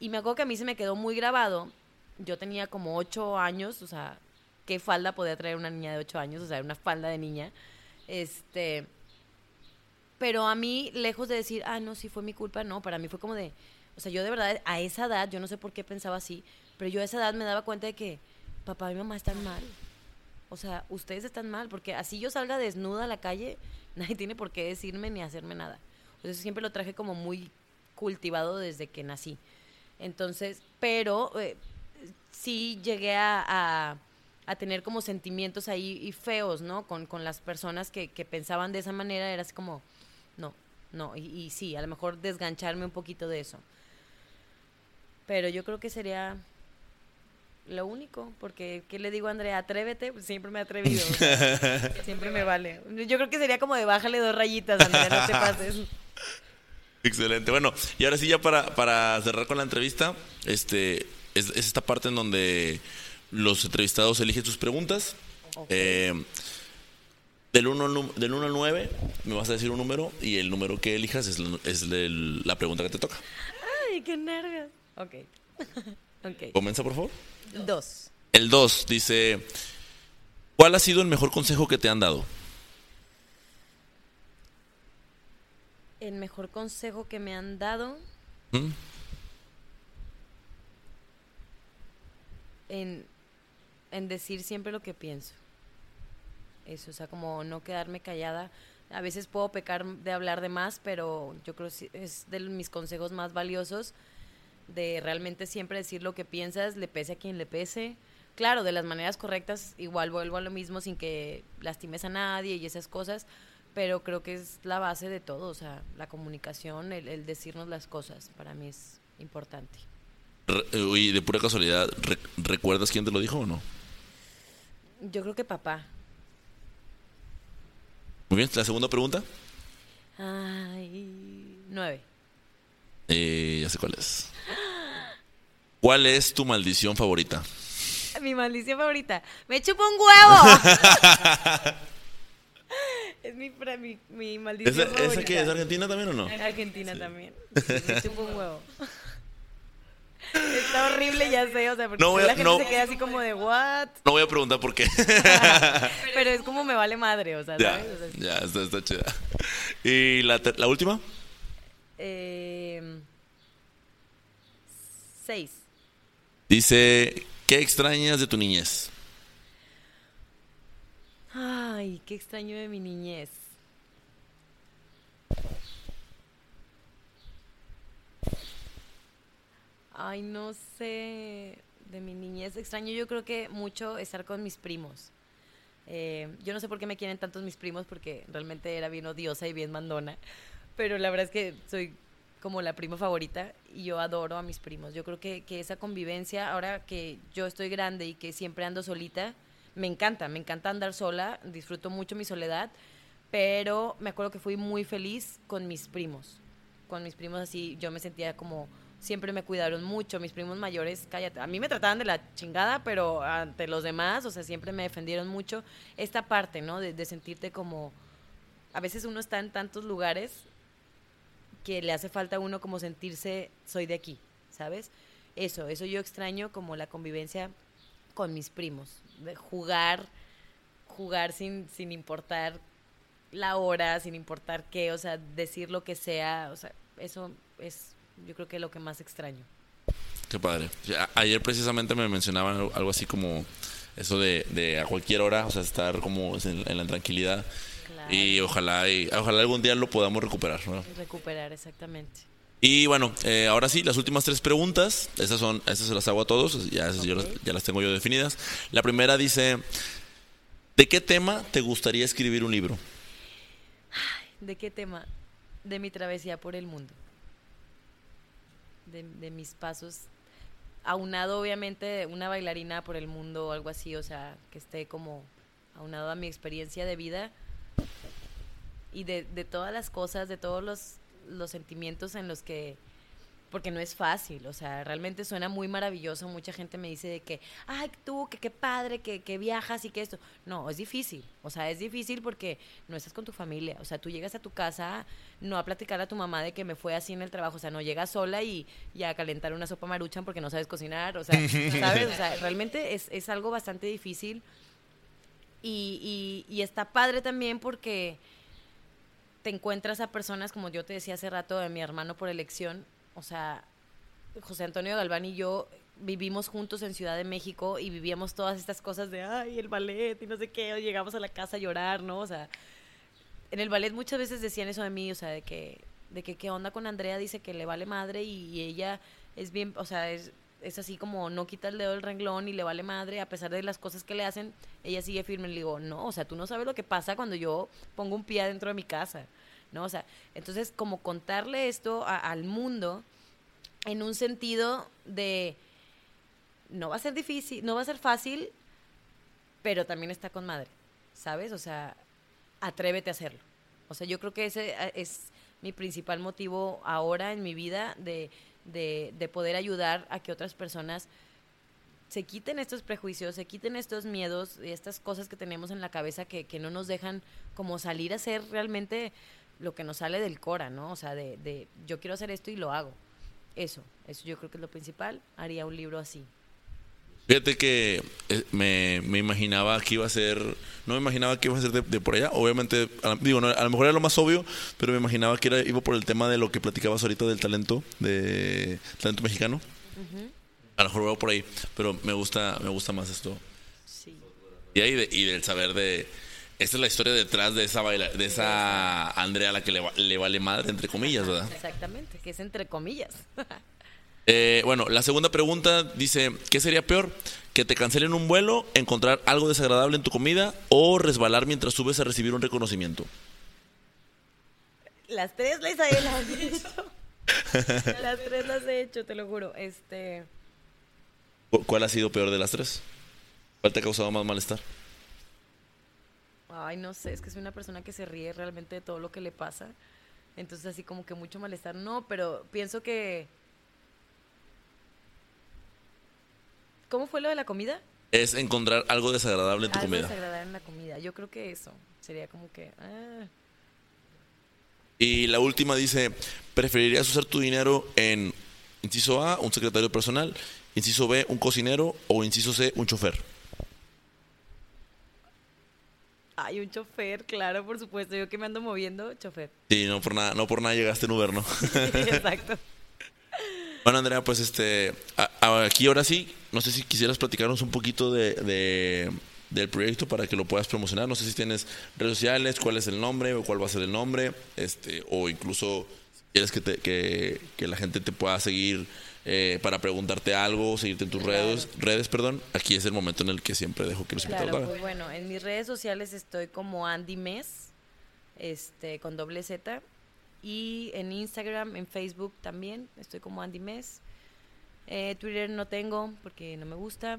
Y me acuerdo que a mí se me quedó muy grabado. Yo tenía como ocho años, o sea, ¿qué falda podía traer una niña de ocho años? O sea, una falda de niña. Este, pero a mí, lejos de decir, ah, no, sí fue mi culpa, no, para mí fue como de, o sea, yo de verdad a esa edad, yo no sé por qué pensaba así, pero yo a esa edad me daba cuenta de que papá y mamá están mal. O sea, ustedes están mal, porque así yo salga desnuda a la calle, nadie tiene por qué decirme ni hacerme nada. Entonces siempre lo traje como muy cultivado desde que nací. Entonces, pero eh, sí llegué a, a- tener como sentimientos ahí y feos, ¿no? Con, con las personas que, pensaban de esa manera, era así como, no, no, y sí, a lo mejor desgancharme un poquito de eso. Pero yo creo que sería lo único, porque ¿qué le digo a Andrea? Atrévete, pues siempre me he atrevido. o sea, siempre me vale. Yo creo que sería como de bájale dos rayitas, Andrea, no te pases. Excelente. Bueno, y ahora sí ya para, para cerrar con la entrevista, este es, es esta parte en donde los entrevistados eligen sus preguntas. Eh, del 1 al, del 1 al 9 me vas a decir un número y el número que elijas es, es el- la pregunta que te toca. Ay, qué nervios. Ok. Comienza, por favor. Dos. El 2 dice, ¿cuál ha sido el mejor consejo que te han dado? El mejor consejo que me han dado ¿Mm? en, en decir siempre lo que pienso. Eso, o sea, como no quedarme callada. A veces puedo pecar de hablar de más, pero yo creo que es de mis consejos más valiosos de realmente siempre decir lo que piensas, le pese a quien le pese. Claro, de las maneras correctas, igual vuelvo a lo mismo sin que lastimes a nadie y esas cosas, pero creo que es la base de todo, o sea, la comunicación, el, el decirnos las cosas, para mí es importante. Eh, y de pura casualidad, re- ¿recuerdas quién te lo dijo o no? Yo creo que papá. Muy bien, la segunda pregunta. Ay, nueve. Eh, ya sé cuál es. ¿Cuál es tu maldición favorita? Mi maldición favorita. Me chupa un huevo. es mi, mi, mi ¿Esa, maldición esa favorita. qué es argentina también o no? Argentina también. Sí, me chupa un huevo. Está horrible, ya sé, o sea, porque No voy a- la gente no. se queda así como de, ¿what? No voy a preguntar por qué. Pero es como me vale madre, o sea, ya, ¿sabes? O sea, ya, está, está chida. ¿Y la, la última? eh, seis. Dice, ¿qué extrañas de tu niñez? Ay, qué extraño de mi niñez. Ay, no sé. De mi niñez extraño yo creo que mucho estar con mis primos. Eh, yo no sé por qué me quieren tantos mis primos porque realmente era bien odiosa y bien mandona. Pero la verdad es que soy como la prima favorita y yo adoro a mis primos. Yo creo que, que esa convivencia, ahora que yo estoy grande y que siempre ando solita, me encanta, me encanta andar sola, disfruto mucho mi soledad, pero me acuerdo que fui muy feliz con mis primos. Con mis primos así, yo me sentía como, siempre me cuidaron mucho, mis primos mayores, cállate, a mí me trataban de la chingada, pero ante los demás, o sea, siempre me defendieron mucho. Esta parte, ¿no? De, de sentirte como, a veces uno está en tantos lugares que le hace falta a uno como sentirse, soy de aquí, ¿sabes? Eso, eso yo extraño como la convivencia con mis primos, de jugar, jugar sin, sin importar la hora, sin importar qué, o sea, decir lo que sea, o sea, eso es yo creo que lo que más extraño. Qué padre. Ayer precisamente me mencionaban algo así como eso de, a cualquier hora, o sea, estar como en, la tranquilidad. Y ojalá y ojalá algún día lo podamos recuperar. Recuperar, exactamente. Y bueno, eh, ahora sí, las últimas tres preguntas, esas son, esas se las hago a todos, ya, ya las tengo yo definidas. La primera dice, ¿de qué tema te gustaría escribir un libro? ¿De qué tema? De mi travesía por el mundo. De, de mis pasos aunado obviamente una bailarina por el mundo o algo así, o sea, que esté como aunado a mi experiencia de vida y de, de todas las cosas, de todos los, los sentimientos en los que porque no es fácil, o sea, realmente suena muy maravilloso, mucha gente me dice de que, ay, tú, que qué padre, que, que, viajas y que esto, no, es difícil, o sea, es difícil porque no estás con tu familia, o sea, tú llegas a tu casa no a platicar a tu mamá de que me fue así en el trabajo, o sea, no llegas sola y, a calentar una sopa maruchan porque no sabes cocinar, o sea, ¿sabes? O sea, realmente es, es algo bastante difícil y, y, y está padre también porque te encuentras a personas, como yo te decía hace rato, de mi hermano por elección, o sea, José Antonio Galván y yo vivimos juntos en Ciudad de México y vivíamos todas estas cosas de, ay, el ballet y no sé qué, o llegamos a la casa a llorar, ¿no? O sea, en el ballet muchas veces decían eso de mí, o sea, de que, de que qué onda con Andrea, dice que le vale madre y, ella es bien, o sea, es, es así como no quita el dedo del renglón y le vale madre, a pesar de las cosas que le hacen, ella sigue firme. Le digo, no, o sea, tú no sabes lo que pasa cuando yo pongo un pie dentro de mi casa. ¿no? O sea, entonces como contarle esto al mundo en un sentido de no va a ser difícil, no va a ser fácil, pero también está con madre, ¿sabes? O sea, atrévete a hacerlo. O sea, yo creo que ese es mi principal motivo ahora en mi vida de, de, poder ayudar a que otras personas se quiten estos prejuicios, se quiten estos miedos estas cosas que tenemos en la cabeza que, que no nos dejan como salir a ser realmente lo que nos sale del Cora, ¿no? O sea, de, de yo quiero hacer esto y lo hago. Eso, eso yo creo que es lo principal. Haría un libro así. Fíjate que eh, me, me, imaginaba que iba a ser, no me imaginaba que iba a ser de, por allá, obviamente, digo, a lo mejor era lo más obvio, pero me imaginaba que era, iba por el tema de lo que platicabas ahorita del talento, de talento mexicano. A lo mejor voy por ahí, pero me gusta, me gusta más esto. Sí. Y, ahí y del saber de, esta es la historia detrás de esa baila, de esa Andrea a la que le, vale madre, entre comillas, ¿verdad? Exactamente, que es entre comillas. Eh, bueno, la segunda pregunta dice, ¿qué sería peor? ¿Que te cancelen un vuelo, encontrar algo desagradable en tu comida o resbalar mientras subes a recibir un reconocimiento? Las tres las he hecho. las tres las he hecho, te lo juro. Este... ¿Cuál ha sido peor de las tres? ¿Cuál te ha causado más malestar? ay, no sé, es que soy una persona que se ríe realmente de todo lo que le pasa. Entonces así como que mucho malestar, no, pero pienso que... ¿Cómo fue lo de la comida? Es encontrar algo desagradable en tu comida. Algo desagradable en la comida. Yo creo que eso sería como que... Ah. Y la última dice, ¿preferirías usar tu dinero en, inciso A, un secretario personal, inciso B, un cocinero o inciso C, un chofer? Hay un chofer, claro, por supuesto. Yo que me ando moviendo, chofer. Sí, no por nada, no por nada llegaste en Uber, ¿no? exacto. Bueno, Andrea, pues este, aquí ahora sí, no sé si quisieras platicarnos un poquito de, del proyecto para que lo puedas promocionar. No sé si tienes redes sociales, cuál es el nombre o cuál va a ser el nombre, este, o incluso quieres que, te, que, que la gente te pueda seguir eh, para preguntarte algo, seguirte en tus redes, redes, perdón, aquí es el momento en el que siempre dejo que los invitados claro, pues bueno, en mis redes sociales estoy como Andy Mes, este, con doble Z, y en Instagram, en Facebook también, estoy como Andy Mes. Eh, Twitter no tengo porque no me gusta.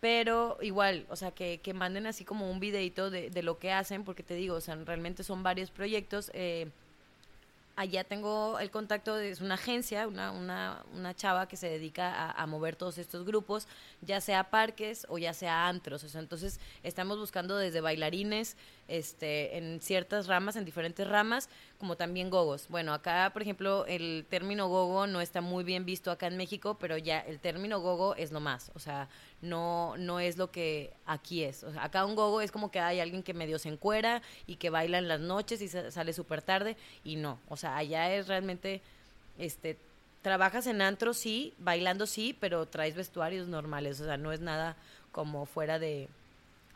Pero igual, o sea, que, que manden así como un videito de, de, lo que hacen, porque te digo, o sea, realmente son varios proyectos. Eh, allá tengo el contacto, de, es una agencia, una, una, una chava que se dedica a, mover todos estos grupos, ya sea parques o ya sea antros. entonces estamos buscando desde bailarines, este, en ciertas ramas, en diferentes ramas, como también gogos. Bueno, acá, por ejemplo, el término gogo no está muy bien visto acá en México, pero ya el término gogo es lo más, o sea, no, no es lo que aquí es. Acá un gogo es como que hay alguien que medio se encuera y que baila en las noches y sale súper tarde, y no, o sea, allá es realmente, este, trabajas en antro, sí, bailando, sí, pero traes vestuarios normales, o sea, no es nada como fuera de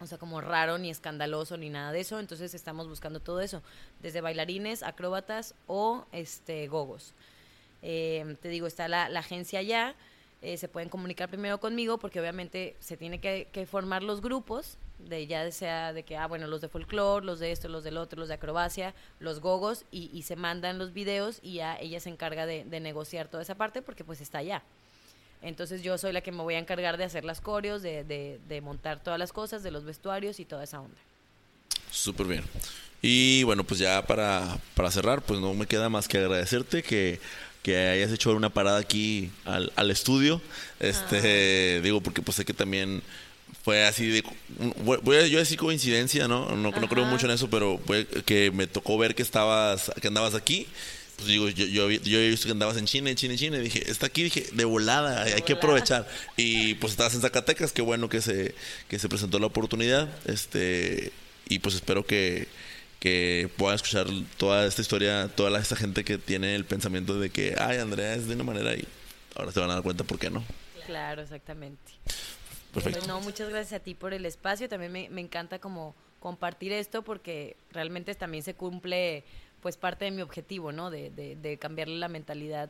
o sea, como raro, ni escandaloso, ni nada de eso. Entonces estamos buscando todo eso, desde bailarines, acróbatas o este gogos. Eh, te digo, está la, agencia allá. Eh, se pueden comunicar primero conmigo porque obviamente se tiene que, formar los grupos, de ya sea de que, ah, bueno, los de folclore, los de esto, los del otro, los de acrobacia, los gogos, y, se mandan los videos y ya ella se encarga de, de negociar toda esa parte porque pues está allá. Entonces yo soy la que me voy a encargar de hacer las coreos, de, de, montar todas las cosas, de los vestuarios y toda esa onda. Súper bien. Y bueno, pues ya para, para cerrar, pues no me queda más que agradecerte que, que hayas hecho una parada aquí al, al estudio. Este, digo, porque pues sé que también fue así de voy a yo decir coincidencia, ¿no? No, no creo mucho en eso, pero fue que me tocó ver que estabas que andabas aquí pues digo, yo, yo, yo, he visto que andabas en China, en China, en China. Y dije, está aquí, dije, de volada, hay que aprovechar. Y pues estabas en Zacatecas, qué bueno que se, que se presentó la oportunidad. Este, y pues espero que, que puedan escuchar toda esta historia, toda esta gente que tiene el pensamiento de que, ay, Andrea es de una manera y ahora se van a dar cuenta por qué no. Claro, exactamente. Perfecto. Pues no, muchas gracias a ti por el espacio. También me, me encanta como compartir esto porque realmente también se cumple pues parte de mi objetivo, ¿no? De, de, cambiarle la mentalidad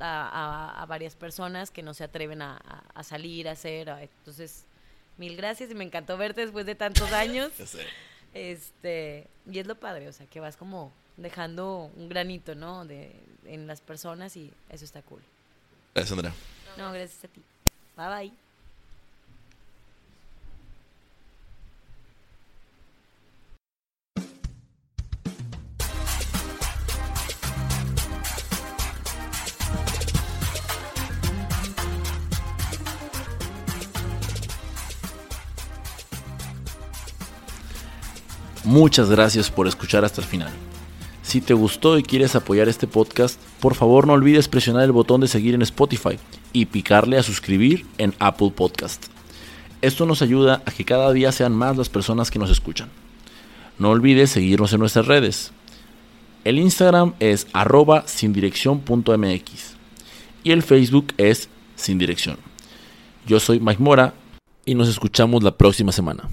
a, varias personas que no se atreven a, salir, a hacer. entonces, mil gracias y me encantó verte después de tantos años. este, y es lo padre, o sea, que vas como dejando un granito, ¿no? De, en las personas y eso está cool. Gracias, Andrea. No, gracias a ti. Bye bye. Muchas gracias por escuchar hasta el final. Si te gustó y quieres apoyar este podcast, por favor no olvides presionar el botón de seguir en Spotify y picarle a suscribir en Apple Podcast. Esto nos ayuda a que cada día sean más las personas que nos escuchan. No olvides seguirnos en nuestras redes. El Instagram es arroba sin y el Facebook es sin dirección. Yo soy Mike Mora y nos escuchamos la próxima semana.